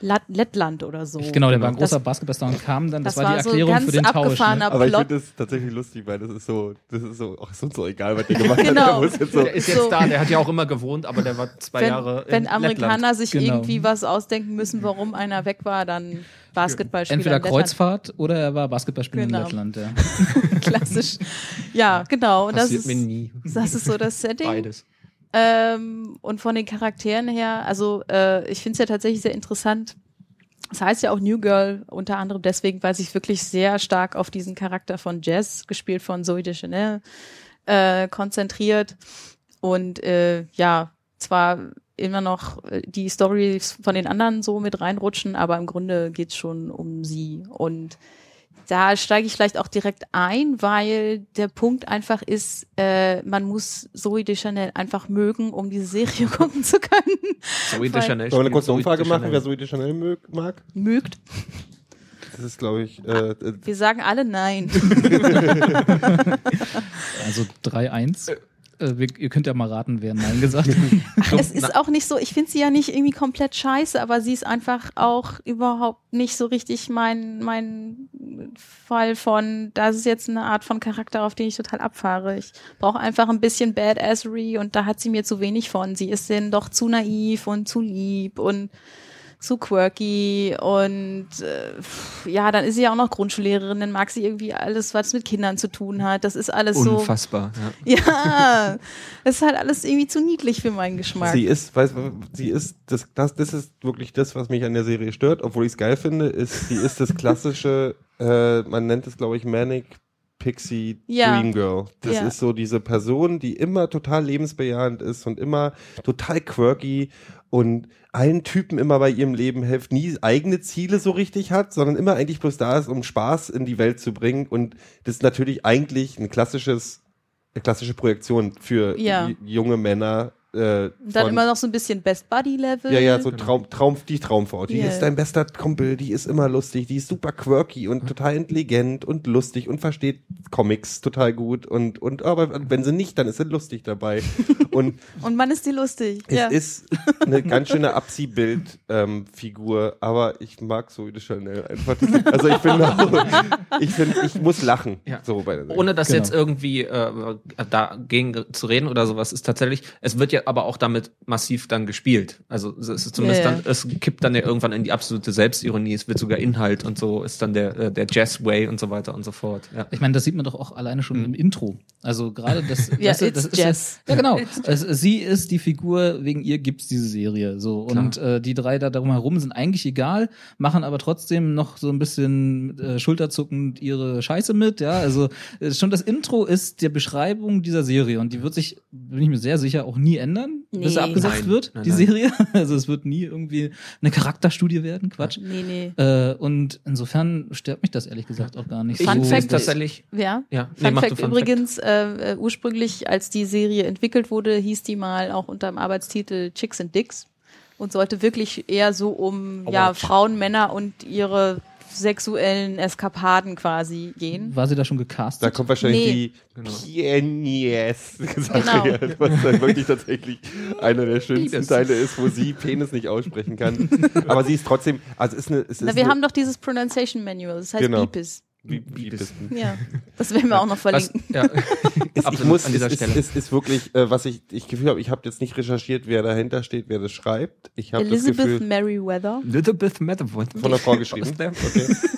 Lat Lettland oder so. Genau, der war ein großer Basketballstar und kam dann, das, das war die so Erklärung ganz für den Tausch. Ne? abgefahrener Aber ich finde das tatsächlich lustig, weil das ist so, das ist so, ach, ist uns so egal, was der gemacht hat. Genau. Der muss jetzt so, Der ist jetzt So. da, der hat ja auch immer gewohnt, aber der war zwei wenn, Jahre in wenn Amerikaner Lettland. sich Genau. irgendwie was ausdenken müssen, warum einer weg war, dann Basketballspieler. Entweder in Lettland. Kreuzfahrt oder er war Basketballspieler Genau. in Lettland. Ja. Klassisch. Ja, genau. Und das Passiert ist, mir nie. das ist so das Setting. Beides. Ähm, und von den Charakteren her, also äh, ich finde es ja tatsächlich sehr interessant. Das heißt ja auch New Girl, unter anderem deswegen, weil sich wirklich sehr stark auf diesen Charakter von Jess, gespielt von Zoe Deschanel, äh, konzentriert. Und äh, ja, zwar immer noch äh, die Stories von den anderen so mit reinrutschen, aber im Grunde geht's schon um sie. Und da steige ich vielleicht auch direkt ein, weil der Punkt einfach ist, äh, man muss Zoe de Chanel einfach mögen, um diese Serie gucken zu können. Zoe de Chanel. Wollen wir eine kurze Umfrage machen, wer Zoe de Chanel mög- mag? Mögt. Das ist, glaube ich, äh, äh, Wir sagen alle nein. Also 3-1. Äh, wir, ihr könnt ja mal raten, wer Nein gesagt hat. es ist auch nicht so, ich finde sie ja nicht irgendwie komplett scheiße, aber sie ist einfach auch überhaupt nicht so richtig mein, mein Fall von, das ist jetzt eine Art von Charakter, auf den ich total abfahre. Ich brauche einfach ein bisschen Badassery und da hat sie mir zu wenig von. Sie ist denn doch zu naiv und zu lieb und zu quirky und äh, ja, dann ist sie ja auch noch Grundschullehrerin, dann mag sie irgendwie alles, was mit Kindern zu tun hat. Das ist alles so. Unfassbar. Ja. Ja, das ist halt alles irgendwie zu niedlich für meinen Geschmack. Sie ist, weiß, sie ist, das, das, das ist wirklich das, was mich an der Serie stört, obwohl ich es geil finde, ist, sie ist das klassische, äh, man nennt es, glaube ich, Manic Pixie Ja. Dream Girl. Das Ja. ist so diese Person, die immer total lebensbejahend ist und immer total quirky und allen Typen immer bei ihrem Leben hilft, nie eigene Ziele so richtig hat, sondern immer eigentlich bloß da ist, um Spaß in die Welt zu bringen. Und das ist natürlich eigentlich ein klassisches, eine klassische Projektion für Ja. junge Männer. Äh, Dann von- immer noch so ein bisschen Best Buddy Level. ja, ja, so Traum, Traum, die Traumfrau. Die Ja. ist dein bester Kumpel, die ist immer lustig, die ist super quirky und total intelligent und lustig und versteht Comics total gut und, und aber wenn sie nicht, dann ist sie lustig dabei. Und Und man ist die lustig. es ja. ist eine ganz schöne Abziehbild-Figur, aber ich mag so de Chanel einfach. Also ich bin ich finde, ich muss lachen. Ja. So. Ohne das Genau. jetzt irgendwie äh, dagegen zu reden oder sowas, ist tatsächlich, es wird ja aber auch damit massiv dann gespielt. Also es ist zumindest Ja, ja. dann, es kippt dann ja irgendwann in die absolute Selbstironie, es wird sogar Inhalt und so ist dann der, äh, der Jazz-Way und so weiter und so fort. Ja. Ich meine, das sieht man doch auch alleine schon im Intro. Also gerade das, Ja, it's das ist Jazz. Ja, genau. Es, sie ist die Figur, wegen ihr gibt's diese Serie. So und äh, die drei da darum herum sind eigentlich egal, machen aber trotzdem noch so ein bisschen äh, schulterzuckend ihre Scheiße mit. Ja, also äh, schon das Intro ist der Beschreibung dieser Serie und die wird sich, bin ich mir sehr sicher, auch nie ändern, bis sie Nee. abgesetzt Nein, wird. nein, die nein. Serie. Also es wird nie irgendwie eine Charakterstudie werden. Quatsch. Nee, nee. Äh, und insofern stört mich das ehrlich gesagt auch gar nicht. Fun so. Fact tatsächlich, Ja. ja, nee, Fun du Fact Fun übrigens, Äh, äh, ursprünglich, als die Serie entwickelt wurde, hieß die mal auch unter dem Arbeitstitel Chicks and Dicks und sollte wirklich eher so um ja, Frauen, Männer und ihre sexuellen Eskapaden quasi gehen. War sie da schon gecastet? Da kommt wahrscheinlich Nee. die Genau. her, was dann wirklich tatsächlich einer der schönsten Penis. Teile ist, wo sie Penis nicht aussprechen kann. Aber sie ist trotzdem, also ist eine, es ist Na, wir eine, haben doch dieses Pronunciation Manual, das heißt Genau. Beepis. Wie, wie bist du? Ja, das werden wir auch noch Was, verlinken. ja, Es, ich Absolut, muss, an dieser es, Stelle. Es, es ist wirklich, äh, was ich, ich Gefühl habe, ich habe jetzt nicht recherchiert, wer dahinter steht, wer das schreibt. Ich habe das Elizabeth Gefühl, Merriweather. Elizabeth Matherwood. von der Frau geschrieben. Okay.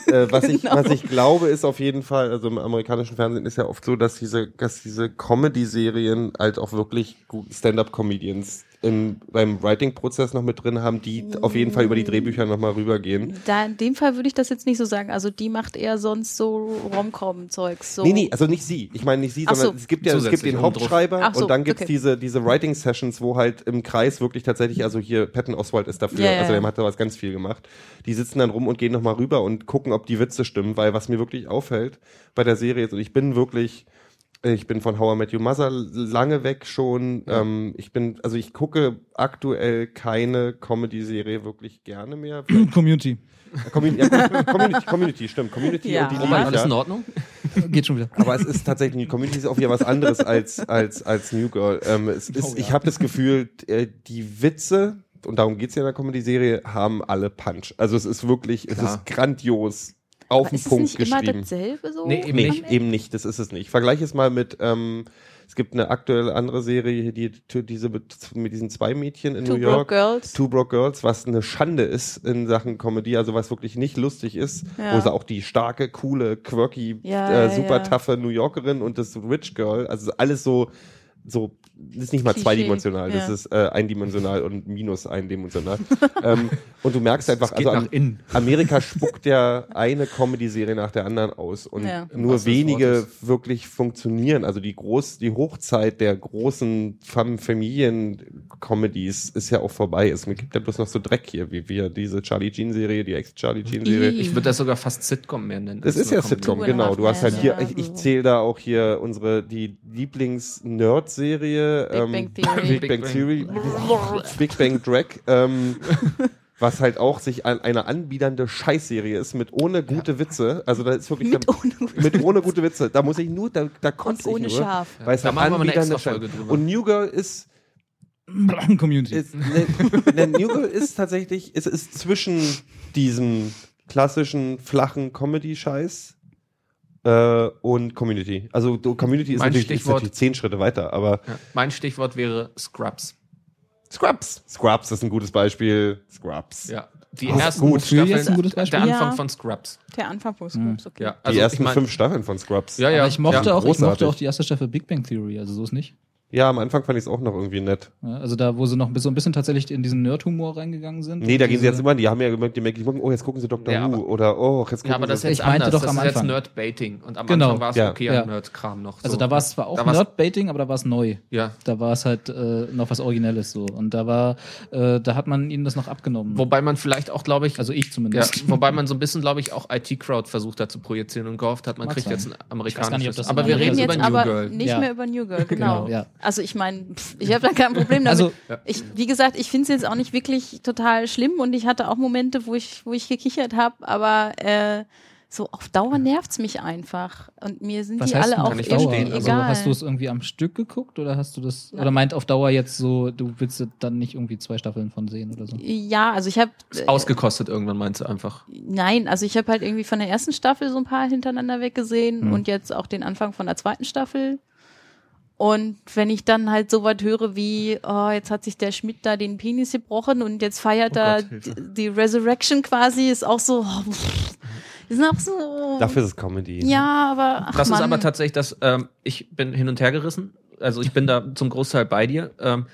äh, was, ich, Genau. was ich glaube, ist auf jeden Fall, also im amerikanischen Fernsehen ist ja oft so, dass diese, dass diese Comedy-Serien halt auch wirklich gut Stand-up-Comedians im, beim Writing-Prozess noch mit drin haben, die auf jeden Fall über die Drehbücher nochmal rübergehen. Da, in dem Fall würde ich das jetzt nicht so sagen. Also die macht eher sonst so Rom-Com-Zeugs. So. Nee, nee, also nicht sie. Ich meine nicht sie, Ach sondern so. es gibt ja, es gibt den. Hauptschreiber Ach so, und dann gibt's okay. diese, diese Writing-Sessions, wo halt im Kreis wirklich tatsächlich, also hier Patton Oswald ist dafür, ja, also der hat da was ganz viel gemacht. Die sitzen dann rum und gehen nochmal rüber und gucken, ob die Witze stimmen, weil was mir wirklich auffällt bei der Serie ist, und ich bin wirklich, ich bin von How I Met Your Mother lange weg schon. Ähm, ich bin, also ich gucke aktuell keine Comedy-Serie wirklich gerne mehr. Community. Community, ja, Community, Community, stimmt. Community Ja. und die ich, Alles ja. in Ordnung? Geht schon wieder. Aber es ist tatsächlich, Community ist auch wieder was anderes als, als, als New Girl. Ähm, es ist, Oh, ja. Ich habe das Gefühl, äh, die Witze, und darum geht's ja in der Comedy-Serie, haben alle Punch. Also es ist wirklich, es Klar. ist grandios auf den ist es Punkt nicht immer geschrieben. dasselbe so? Nee, eben Nee, nicht. eben nicht, das ist es nicht. Vergleich es mal mit, ähm, es gibt eine aktuelle andere Serie, die, die diese mit mit diesen zwei Mädchen in Two New York. Broke Girls. Two Broke Girls, was eine Schande ist in Sachen Comedy, also was wirklich nicht lustig ist, Ja. wo sie auch die starke, coole, quirky, Ja, äh, super ja. taffe New Yorkerin und das Rich Girl, also alles so so, das ist nicht mal Klischee, zweidimensional, das ja. ist äh, eindimensional und minus eindimensional. ähm, und du merkst einfach, geht also innen. Amerika spuckt ja eine Comedy-Serie nach der anderen aus und Ja. Nur wenige wirklich funktionieren. Also die groß, die Hochzeit der großen Fam- Familien-Comedies ist ja auch vorbei. Es gibt ja bloß noch so Dreck hier, wie wir diese Charlie Jean-Serie, die Ex-Charlie Jean-Serie. Ich würde das sogar fast Sitcom mehr nennen. Es ist ja Comedy. Sitcom, genau. Du hast halt hier, ich, ich zähle da auch hier unsere, die Lieblings-Nerd-Serie. Ähm, Big Bang Theory. Big Big Bang Bang. Theory. Big Bang Drag. Ähm, was halt auch sich an eine anbiedernde Scheißserie ist mit ohne gute Witze. Also da ist wirklich Mit da, ohne gute mit ohne gute Witze. Da muss ich nur, da, da kotze ich ohne nur, Schaf. weil es Da machen wir mal eine extra Folge drüber. Und New Girl ist Community. ist, ne, ne, New Girl ist tatsächlich, es ist zwischen diesem klassischen flachen Comedy-Scheiß äh, und Community. Also Community ist Mein natürlich, ist Stichwort- natürlich zehn Schritte weiter, aber Ja. Mein Stichwort wäre Scrubs. Scrubs. Scrubs ist ein gutes Beispiel. Scrubs. Ja. Die Ist ersten gut. Für jetzt ein Staffeln, gutes Beispiel? der Anfang Ja. von Scrubs. Der Anfang von Scrubs, okay. Ja, Die also ersten ich mein, fünf Staffeln von Scrubs. Ja, ja. Aber ich mochte, ja, auch, ich mochte auch die erste Staffel Big Bang Theory, also so ist nicht. Ja, am Anfang fand ich es auch noch irgendwie nett. Ja, also da, wo sie noch so ein bisschen tatsächlich in diesen Nerd-Humor reingegangen sind. Nee, da gehen sie jetzt immer, die haben ja gemerkt, die merken, oh, jetzt gucken sie Dr. Ja, Who oder oh, jetzt gucken Ja, aber das ist sie. jetzt Ich meinte anders. doch das am ist jetzt Anfang. Nerd-Baiting. Und am Genau. Anfang war es Ja. okay Ja. Nerd-Kram noch. So. Also da war es zwar auch Nerd-Baiting, aber da war es neu. Ja. Da war es halt äh, noch was Originelles so. Und da war, äh, da hat man ihnen das noch abgenommen. Wobei man vielleicht auch, glaube ich, also ich ja, zumindest. wobei man so ein bisschen, glaube ich, auch IT-Crowd versucht hat zu projizieren und gehofft hat, man Mag kriegt sein. jetzt ein Ich weiß amerikanisches. gar nicht, ob das aber so wir reden jetzt über New aber Girl. nicht mehr über New Girl, genau. Ja. Also ich meine, ich habe da kein Problem damit. Also- ich, wie gesagt, ich finde es jetzt auch nicht wirklich total schlimm und ich hatte auch Momente, wo ich, wo ich gekichert habe, aber äh, so auf Dauer nervt's mich einfach. Und mir sind Was die heißt alle auch irgendwie verstehen. Also egal. hast du es irgendwie am Stück geguckt oder hast du das Nein. oder meint auf Dauer jetzt so, du willst dann nicht irgendwie zwei Staffeln von sehen oder so? ja, also ich habe Ist ausgekostet irgendwann, meinst du einfach. Nein, also ich habe halt irgendwie von der ersten Staffel so ein paar hintereinander weggesehen Hm. und jetzt auch den Anfang von der zweiten Staffel. Und wenn ich dann halt so was höre wie, oh, jetzt hat sich der Schmidt da den Penis gebrochen und jetzt feiert Oh er Gott, die, die Resurrection quasi, ist auch so, oh, pff, sind auch so, Dafür ist es Comedy. ja, aber, ach Das Mann. ist aber tatsächlich das, ähm, ich bin hin und her gerissen. Also ich bin da zum Großteil bei dir. Ähm,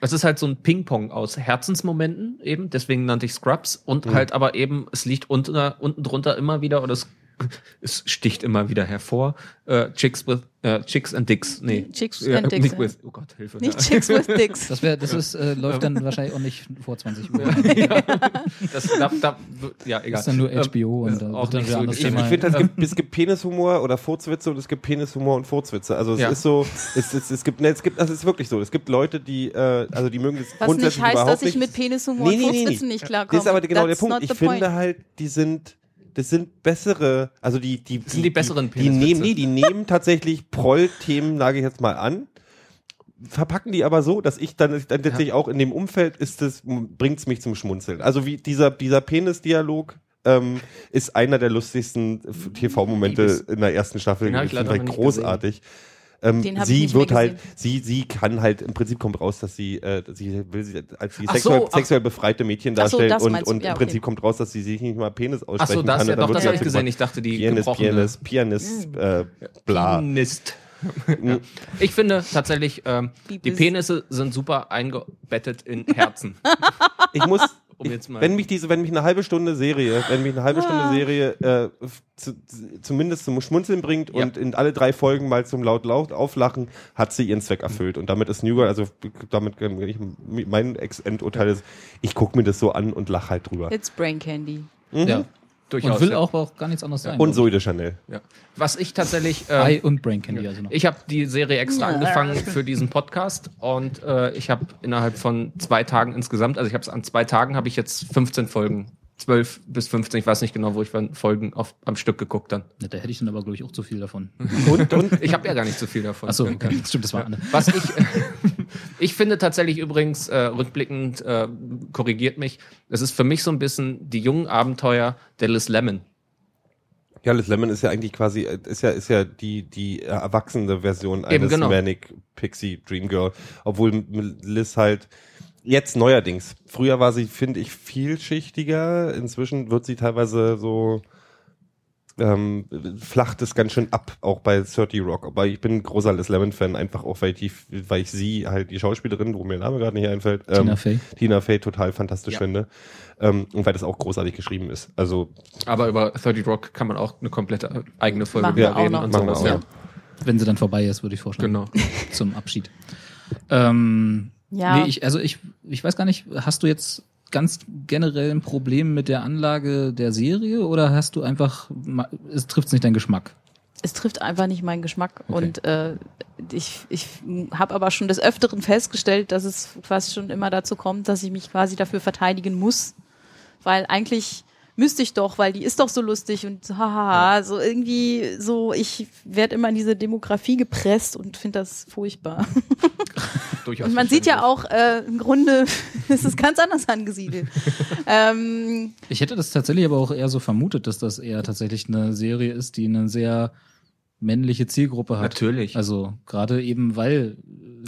es ist halt so ein Ping-Pong aus Herzensmomenten eben, deswegen nannte ich Scrubs und halt aber eben, es liegt unter, unten drunter immer wieder oder es, es sticht immer wieder hervor. Äh, Chicks with, äh, Chicks and Dicks, nee. Chicks Ja, and Dicks, ja. with, oh Gott, Hilfe. Nicht ja. Chicks with Dicks. Das wäre, das ist, äh, läuft dann wahrscheinlich auch nicht vor 20 Uhr. Das, da, da, ja, egal. Das ist dann nur Ähm, HBO und dann auch wird dann so anderes Ich, Thema. ich finde, es gibt, es gibt Penishumor oder Furzwitze und es gibt Penishumor und Furzwitze. Also es Ja. ist so, es, es, es gibt, ne, es gibt, das ist wirklich so. Es gibt Leute, die, äh, also die mögen das Was grundsätzlich nicht heißt, überhaupt dass ich nicht. mit Penishumor Nee, und nee, nee, nee. nicht klarkomme. Das ist aber genau That's der Punkt. Ich finde point. halt, die sind, das sind bessere, also die, die, sind die besseren die, die nehmen, nee, die nehmen tatsächlich Proll-Themen, sage ich jetzt mal an, verpacken die aber so, dass ich dann, dann tatsächlich auch in dem Umfeld ist es, bringt's mich zum Schmunzeln. Also wie dieser, dieser Penis-Dialog, ähm, ist einer der lustigsten TV-Momente in der ersten Staffel. Den hab ich Ähm, Den hab ich sie wird halt, sie, sie kann halt, im Prinzip kommt raus, dass sie, äh, sie will sie als die Ach sexuell, so, ach- sexuell befreite Mädchen Ach so, darstellen das und, und Ja, im okay. Prinzip kommt raus, dass sie sich nicht mal Penis Ach aussprechen so, das, kann. ja, doch, wird das sie habe ich gesehen. Ich dachte, die Pianist, gebrochene Pianist, Pianist, äh, bla. Pianist. Ja. Ich finde tatsächlich, ähm, die. Penisse sind super eingebettet in Herzen. Ich muss, Um jetzt mal- wenn mich diese, wenn mich eine halbe Stunde Serie, wenn mich eine halbe Ah. Stunde Serie äh, zu, zumindest zum Schmunzeln bringt Ja. und in alle drei Folgen mal zum laut laut auflachen, hat sie ihren Zweck erfüllt. Und damit ist New Girl, also damit kann ich, mein Ex-Endurteil ist, ich gucke mir das so an und lach halt drüber. It's Brain Candy. ja. Durchaus. Und will ja. auch, auch gar nichts anderes sein. Und Zoe de Chanel. Ja. Was ich tatsächlich. Eye Äh, und Brain Candy also noch. ich habe die Serie extra angefangen für diesen Podcast und äh, ich habe innerhalb von zwei Tagen insgesamt, also ich habe es an zwei Tagen, habe ich jetzt 15 Folgen. 12 bis 15, ich weiß nicht genau, wo ich von Folgen auf, am Stück geguckt dann. Ja, da hätte ich dann aber, glaube ich, auch zu viel davon. Und, und ich habe ja gar nicht so viel davon. Achso, okay. stimmt, das war Anne. Was ich, ich finde tatsächlich übrigens, äh, rückblickend, äh, korrigiert mich, es ist für mich so ein bisschen die jungen Abenteuer der Liz Lemon. Ja, Liz Lemon ist ja eigentlich quasi, äh, ist ja, ist ja die, die äh, erwachsene Version eines genau. Manic Pixie Dream Girl. Obwohl Liz halt jetzt neuerdings, früher war sie, finde ich, vielschichtiger. Inzwischen wird sie teilweise so, ähm, flacht es ganz schön ab, auch bei 30 Rock. Aber ich bin ein großer Liz Lemon-Fan, einfach auch, weil ich, die, weil ich sie halt, die Schauspielerin, wo mir der Name gerade nicht einfällt, ähm, Tina Fey. Tina Fey total fantastisch Ja. finde. Ähm, und weil das auch großartig geschrieben ist. Also, Aber über 30 Rock kann man auch eine komplette eigene Folge Machen wir wieder auch reden noch. und Machen wir sowas. auch Ja. Wenn sie dann vorbei ist, würde ich vorschlagen. Genau. Zum Abschied. Ähm, Ja. Nee, ich, also ich, ich weiß gar nicht, hast du jetzt ganz generell ein Problem mit der Anlage der Serie oder hast du einfach, es trifft nicht deinen Geschmack? es trifft einfach nicht meinen Geschmack. Okay. Und äh, ich, ich habe aber schon des Öfteren festgestellt, dass es fast schon immer dazu kommt, dass ich mich quasi dafür verteidigen muss. Weil eigentlich müsste ich doch, weil die ist doch so lustig und haha, so irgendwie so, ich werde immer in diese Demografie gepresst und finde das furchtbar. Durchaus Und man sieht ja auch, äh, im Grunde ist es ganz anders angesiedelt. ähm, Ich hätte das tatsächlich aber auch eher so vermutet, dass das eher tatsächlich eine Serie ist, die eine sehr männliche Zielgruppe hat. Natürlich. Also gerade eben, weil.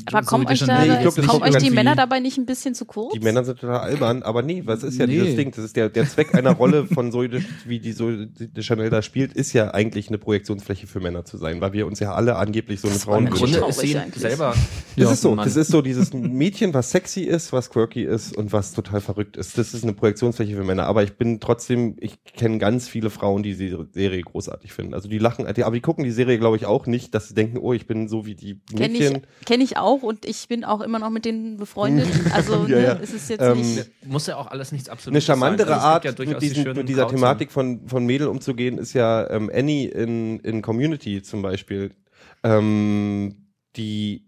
Aber kommen euch, da, Nee, glaub, kommen kommt euch die Männer dabei nicht ein bisschen zu kurz? die Männer sind total albern, aber nee, was ist ja Nee. dieses Ding? Das ist der, der Zweck einer Rolle von de, wie die Zoe de Chanel da spielt, ist ja eigentlich eine Projektionsfläche für Männer zu sein, weil wir uns ja alle angeblich so eine Das war Frauen mir Im schon wünschen. Grunde ist sie traurig eigentlich. selber. Das Ja, ist so. Mann. Das ist so dieses Mädchen, was sexy ist, was quirky ist und was total verrückt ist. Das ist eine Projektionsfläche für Männer. Aber ich bin trotzdem, ich kenne ganz viele Frauen, die die Serie großartig finden. Also die lachen, aber die gucken die Serie, glaube ich, auch nicht, dass sie denken, oh, ich bin so wie die Kenne Mädchen. ich, kenn ich auch und ich bin auch immer noch mit denen befreundet. Also Ja, ne, ja. es ist jetzt Ähm, nicht. Muss ja auch alles nichts Eine absolutes charmantere sein. Also es Art, gibt ja durchaus mit, die diesen, mit dieser Grauzellen. Thematik von, von Mädel umzugehen, ist ja ähm, Annie in, in Community zum Beispiel. Ähm, die,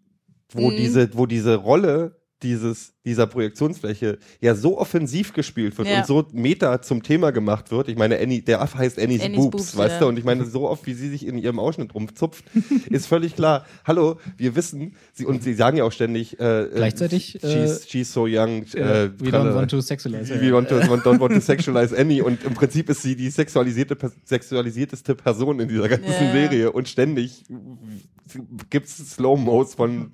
wo Mhm. diese, wo diese Rolle dieses, dieser Projektionsfläche ja so offensiv gespielt wird Ja. und so meta zum Thema gemacht wird. Ich meine, Annie, der Affe heißt Annie's, Annie's Boobs, Boobs, weißt ja. du? Und ich meine, so oft, wie sie sich in ihrem Ausschnitt rumzupft, ist völlig klar. Hallo, wir wissen, sie, und sie sagen ja auch ständig, äh, äh, Gleichzeitig, äh, she's, she's so young, äh, äh, we don't want to sexualize. We want to, don't want to sexualize Annie und im Prinzip ist sie die sexualisierte, sexualisierteste Person in dieser ganzen Ja. Serie und ständig gibt's Slow-Mos von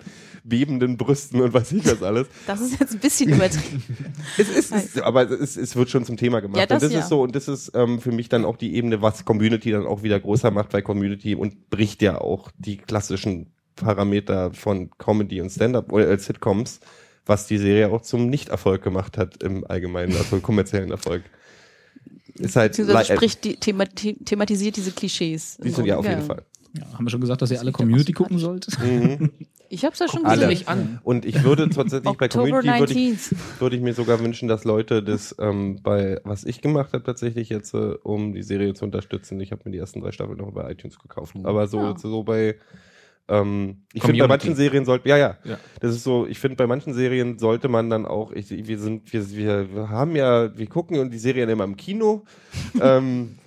bebenden Brüsten und weiß ich was alles. Das ist jetzt ein bisschen übertrieben. Es ist, es, aber es, es wird schon zum Thema gemacht. Ja, das und das ja. ist so, und das ist ähm, für mich dann auch die Ebene, was Community dann auch wieder größer macht, weil Community und bricht ja auch die klassischen Parameter von Comedy und Stand-up oder äh, Sitcoms, was die Serie auch zum Nicht-Erfolg gemacht hat im Allgemeinen, also kommerziellen Erfolg. Ist halt Beziehungsweise spricht die, themati thematisiert diese Klischees. Die sind ja auf jeden Fall. Ja, haben wir schon gesagt, dass ihr alle Community gucken sollt? Mhm. Ich hab's ja schon Alle. gesehen. An. Und ich würde tatsächlich bei Community würde ich, 19th. würde ich mir sogar wünschen, dass Leute das ähm, bei was ich gemacht habe tatsächlich jetzt, äh, um die Serie zu unterstützen. Ich habe mir die ersten drei Staffeln noch bei iTunes gekauft. Aber so Ja. so bei ähm, ich finde bei manchen Serien sollte ja ja Ja. das ist so ich finde bei manchen Serien sollte man dann auch ich, wir sind wir, wir wir haben ja wir gucken und die Serien immer im Kino ähm,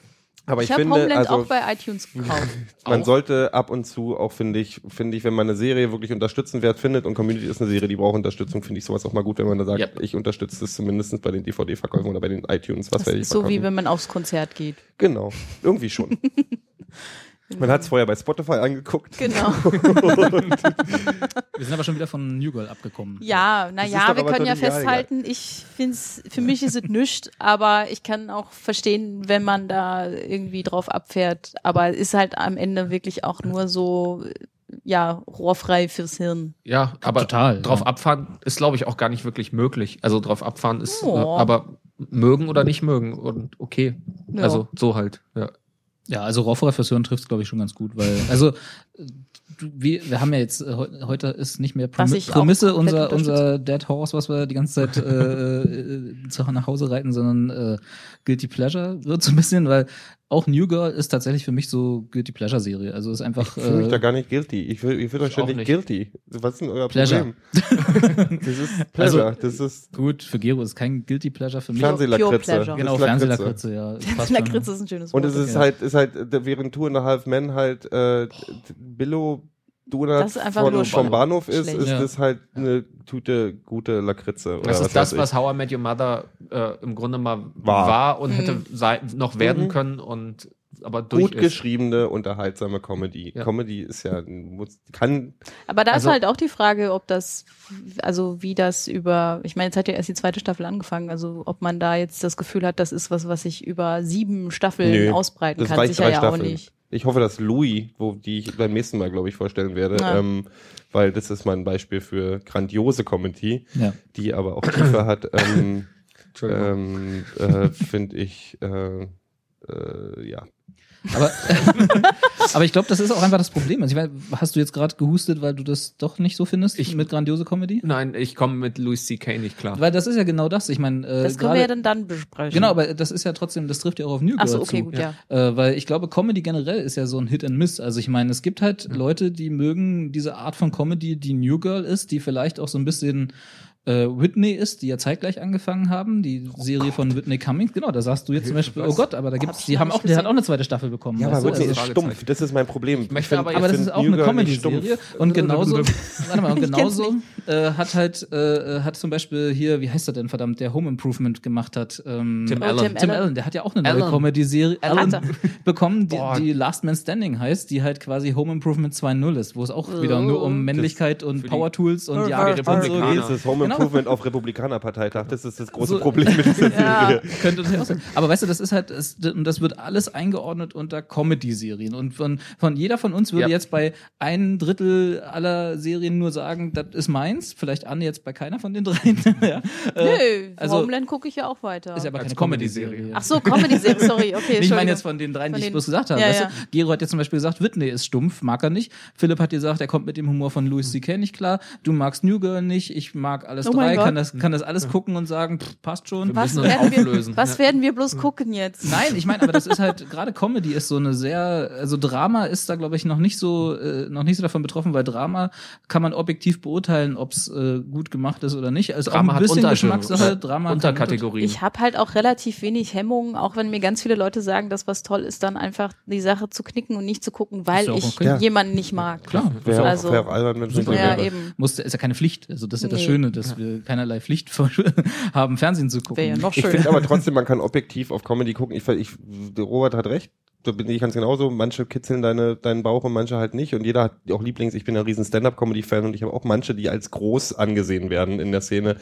aber ich, Ich habe finde Homeland also auch bei iTunes gekauft. man Auch? sollte ab und zu auch, finde ich, finde ich, wenn man eine Serie wirklich unterstützenswert findet und Community ist eine Serie, die braucht Unterstützung, finde ich sowas auch mal gut, wenn man da sagt, Yep. ich unterstütze es zumindest bei den DVD-Verkäufen oder bei den iTunes, was werde ich so wie wenn man aufs Konzert geht. Genau, irgendwie schon. man hat es vorher bei Spotify angeguckt. Genau. Wir sind aber schon wieder von New Girl abgekommen. Ja, naja, wir können ja doch egal, festhalten, ich find's, für mich ist es nüscht, aber ich kann auch verstehen, wenn man da irgendwie drauf abfährt. Aber es ist halt am Ende wirklich auch nur so, ja, rohrfrei fürs Hirn. Ja, aber Total, drauf ja. abfahren ist, glaube ich, auch gar nicht wirklich möglich. Also drauf abfahren ist, Oh. äh, aber mögen oder nicht mögen und okay. Ja. Also so halt. Ja. Ja, also Hören trifft glaube ich, schon ganz gut, weil, also, du- wir, wir haben ja jetzt, heu- heute ist nicht mehr Prämi Prämisse unser, unser Dead Horse, was wir die ganze Zeit äh, äh, nach Hause reiten, sondern äh, Guilty Pleasure wird so ein bisschen, weil auch New Girl ist tatsächlich für mich so Guilty Pleasure Serie. Also ist einfach. Ich fühle mich äh, da gar nicht guilty. Ich will, ich will euch ständig nicht. guilty. Was ist denn euer Pleasure. Problem? das ist Pleasure. Also- das ist Gut, für Gero ist kein Guilty Pleasure für mich. Fernsehlakritze. Genau. Fernsehlakritze, ja. passt schon. Lakritze ist ein schönes Wort. Und es ist Ja. halt, ist halt, äh, während Two and a Half Men halt äh, Billo Donut von, vom. Bahnhof ist, ist Ja. das halt eine Tute gute Lakritze. Oder Das was ist das, was. How I Met Your Mother äh, im Grunde mal War. war, und Mhm. hätte noch werden Mhm. können und aber durch gut ist. geschriebene, unterhaltsame Comedy. Ja. Comedy ist ja, muss, kann, Aber da Also- ist halt auch die Frage, ob das, also wie das über, ich meine, jetzt hat ja erst die zweite Staffel angefangen, also ob man da jetzt das Gefühl hat, das ist was, was sich über sieben Staffeln Nö, ausbreiten das kann, reicht sicher ja Staffeln. auch nicht. Ich hoffe, dass Louis, wo die ich beim nächsten Mal, glaube ich, vorstellen werde, Ja. ähm, weil das ist mein Beispiel für grandiose Comedy, Ja. die aber auch Tiefe hat, ähm, ähm, äh, finde ich, äh, äh, ja. Aber, aber ich glaube, das ist auch einfach das Problem. Also ich weiß, hast du jetzt gerade gehustet, weil du das doch nicht so findest Ich- mit grandiose Comedy? Nein, ich komme mit Louis C.K. nicht klar. Weil das ist ja genau das. Ich meine, äh, Das können wir ja dann dann besprechen. Genau, aber das ist ja trotzdem, das trifft ja auch auf New Girl Ach so, okay, zu. gut, ja. Äh, weil ich glaube, Comedy generell ist ja so ein Hit and Miss. Also ich meine, es gibt halt Leute, die mögen diese Art von Comedy, die New Girl ist, die vielleicht auch so ein bisschen äh, Whitney ist, die ja zeitgleich angefangen haben, die Serie von Whitney Cummings. Genau, da sagst du jetzt zum Beispiel, oh Gott, aber da gibt's, die haben auch, die hat auch eine zweite Staffel bekommen. Ja, aber du? Whitney Also- ist stumpf, das ist mein Problem. Ich möchte find- aber- aber das ist auch New eine Comedy-Serie. stumpf. Und genauso, warte mal, und genauso äh, hat halt, äh, hat zum Beispiel hier, wie heißt er denn, verdammt, der Home Improvement gemacht hat. Ähm, Tim Oh, Allen. Tim Tim Allen. Allen, der hat ja auch eine neue Allen. Comedy-Serie bekommen, die, die Last Man Standing heißt, die halt quasi Home Improvement 2.0 ist, wo es auch wieder nur um Männlichkeit und für die- Power-Tools und die geht. Home Genau. Improvement auf Republikanerparteitag. Das ist das große So- Problem mit dieser Ja. Serie. Könnte das ja auch sein. Aber weißt du, das ist halt, und das wird alles eingeordnet unter Comedy-Serien. Und von, von jeder von uns würde Ja. jetzt bei ein Drittel aller Serien nur sagen, das ist meins. Vielleicht Anne jetzt bei keiner von den dreien. ja. Nö, Äh, also Homeland gucke ich ja auch weiter. ist ja aber keine Comedy-Serie. Ach so, Comedy-Serie, sorry, okay, ich meine jetzt von den dreien, Von die ich bloß gesagt habe. Ja, weißt ja. du? Gero hat jetzt zum Beispiel gesagt, Whitney ist stumpf, mag er nicht. Philipp hat gesagt, er kommt mit dem Humor von Louis C.K. nicht klar. Du magst New Girl nicht, ich mag alles Oh drei, kann das, kann das alles gucken und sagen, pff, passt schon. was müssen werden, wir, auflösen. was Ja. werden wir bloß gucken jetzt? Nein, ich meine, aber das ist halt gerade Comedy ist so eine sehr, also Drama ist da glaube ich noch nicht so äh, noch nicht so davon betroffen, weil Drama kann man objektiv beurteilen, ob es äh, gut gemacht ist oder nicht. Also Drama auch hat ein bisschen Unterschiede. Geschmackssache. Drama kann Unterkategorien. Ich habe halt auch relativ wenig Hemmungen, auch wenn mir ganz viele Leute sagen, dass was toll ist, dann einfach die Sache zu knicken und nicht zu gucken, weil ich okay. Ja. jemanden nicht mag. Klar, Wäre Also- auch, wär auch albern, wenn es Ja, eben. Muss, ist ja keine Pflicht. Also das ist ja das Nee. Schöne, dass wir keinerlei Pflicht haben, Fernsehen zu gucken. Wäre ja noch Ich finde aber trotzdem, man kann objektiv auf Comedy gucken. Ich, ich, Robert hat recht. Da bin ich ganz genauso. Manche kitzeln deine, deinen Bauch und manche halt nicht. Und jeder hat auch Lieblings. Ich bin ein riesen Stand-Up-Comedy-Fan und ich habe auch manche, die als groß angesehen werden in der Szene,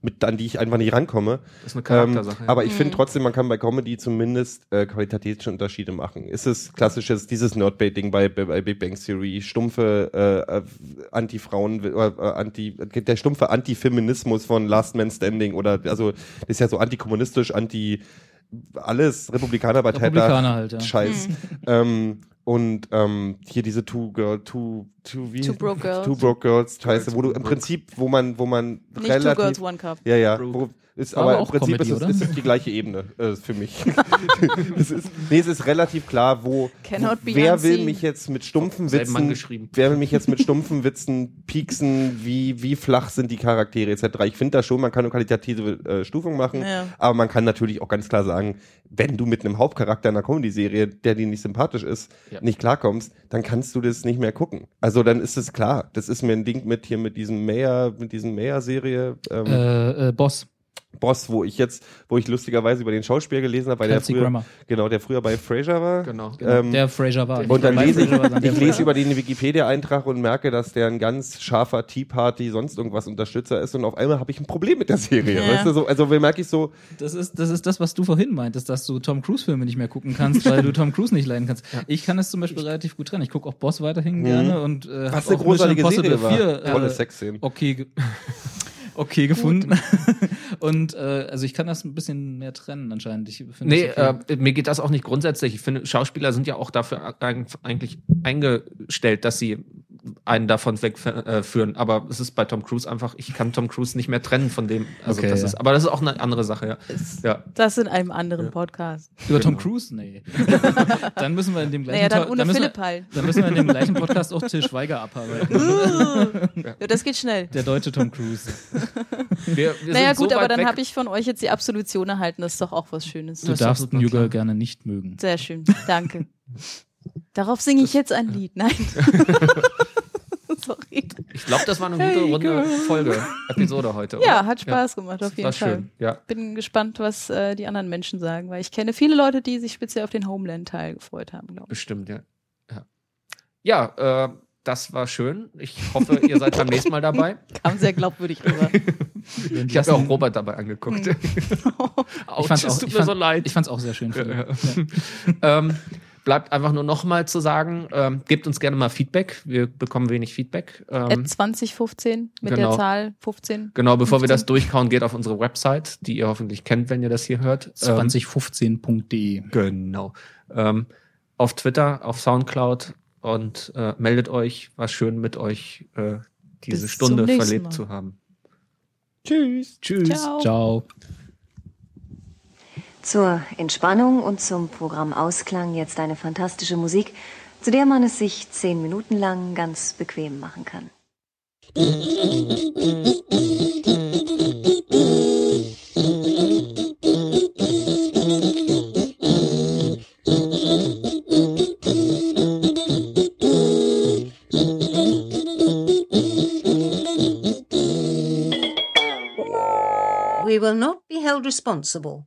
mit, an die ich einfach nicht rankomme. Das ist eine Ähm, Charaktersache. ja. aber ich finde trotzdem, man kann bei Comedy zumindest äh, qualitative Unterschiede machen. Ist es klassisches, dieses Nerdbaiting bei, bei, bei Big Bang Theory, stumpfe äh, äh, Anti-Frauen, äh, äh, Anti, der stumpfe Anti-Feminismus von Last Man Standing oder also das ist ja so antikommunistisch, anti alles Republikanerpartei Republikaner halt, ja. Scheiß. ähm, und ähm, hier diese Two Girl, Two, Two, wie? Two Broke Girls. Two Broke Girls, Scheiße, Girls, wo du Two im. Prinzip, wo man, wo man Nicht Two relativ Girls, One Cup. ja, ja. Broke. Wo, ist, aber, aber im Prinzip Comedy, ist, es, ist es die gleiche Ebene äh, für mich. es ist, nee, es ist relativ klar, wo, Cannot be wer will mich jetzt mit stumpfen Witzen, geschrieben. wer will mich jetzt mit stumpfen Witzen pieksen, wie, wie flach sind die Charaktere etc. Ich finde da schon, man kann eine qualitative äh, Stufung machen, Ja. aber man kann natürlich auch ganz klar sagen, wenn du mit einem Hauptcharakter einer Comedy-Serie, der dir nicht sympathisch ist, Ja. nicht klarkommst, dann kannst du das nicht mehr gucken. Also dann ist es klar. Das ist mir ein Ding mit hier mit diesem Mayer, mit diesem Mayer-Serie. Ähm, Äh, äh, Boss. Boss, wo ich jetzt, wo ich lustigerweise über den Schauspieler gelesen habe, weil der früher, Grammer. genau, der früher bei Frasier war. Genau. Ähm, der Fraser war. und dann lese ich, ich lese über den Wikipedia-Eintrag und merke, dass der ein ganz scharfer Tea Party, sonst irgendwas Unterstützer ist und auf einmal habe ich ein Problem mit der Serie. Ja. Weißt du, so, also merke ich so, Das ist, das ist das, was du vorhin meintest, dass du Tom Cruise-Filme nicht mehr gucken kannst, weil du Tom Cruise nicht leiden kannst. Ich kann es zum Beispiel relativ gut trennen. Ich gucke auch Boss weiterhin gerne und äh, was eine großartige Serie war. 4, Tolle äh, Sexszenen. okay, okay gefunden. und äh, also ich kann das ein bisschen mehr trennen anscheinend. Ich finde Nee, okay. äh, mir geht das auch nicht grundsätzlich. Ich finde, Schauspieler sind ja auch dafür eig- eigentlich eingestellt, dass sie einen davon wegführen. Aber es ist bei Tom Cruise einfach, ich kann Tom Cruise nicht mehr trennen von dem. Also Okay, das ja. ist, aber das ist auch eine andere Sache, ja. Ist ja. das in einem anderen Podcast. Über Tom Cruise? Nee. dann müssen wir in dem gleichen Naja, dann ohne müssen Philipp wir, halt. Dann müssen wir in dem gleichen Podcast auch Til Schweiger abarbeiten. Ja, das geht schnell. Der deutsche Tom Cruise. Wir, wir Naja, sind so gut, aber dann habe ich von euch jetzt die Absolution erhalten. Das ist doch auch was Schönes. Du darfst New klar. Girl gerne nicht mögen. Sehr schön. Danke. Darauf singe ich jetzt ein Lied. Nein. Sorry. Ich glaube, das war eine gute Hey, runde. Folge, Episode heute. Ja, oder? hat Spaß gemacht, auf Das jeden war Fall. schön. Ja. Bin gespannt, was äh, die anderen Menschen sagen, weil ich kenne viele Leute, die sich speziell auf den Homeland-Teil gefreut haben, glaube ich. Bestimmt, ja. Ja, ja äh, das war schön. Ich hoffe, ihr seid beim nächsten Mal dabei. Kam sehr glaubwürdig rüber. Ich habe auch Robert dabei angeguckt. Mhm. Ich fand's es auch, tut mir fand, so leid. Ich fand's auch sehr schön. Ja, ja. ähm, bleibt einfach nur noch mal zu sagen, ähm, gebt uns gerne mal Feedback. Wir bekommen wenig Feedback. At Ähm, 2015 mit genau. der Zahl 15. genau, bevor wir 15. das durchkauen, geht auf unsere Website, die ihr hoffentlich kennt, wenn ihr das hier hört. Ähm, 2015.de. Genau. Ähm, auf Twitter, auf Soundcloud und äh, meldet euch. War schön mit euch äh, diese Bis Stunde verlebt Mal. zu haben. Tschüss. Tschüss. Ciao. Ciao. Zur Entspannung und zum Programmausklang jetzt eine fantastische Musik, zu der man es sich zehn Minuten lang ganz bequem machen kann. We will not be held responsible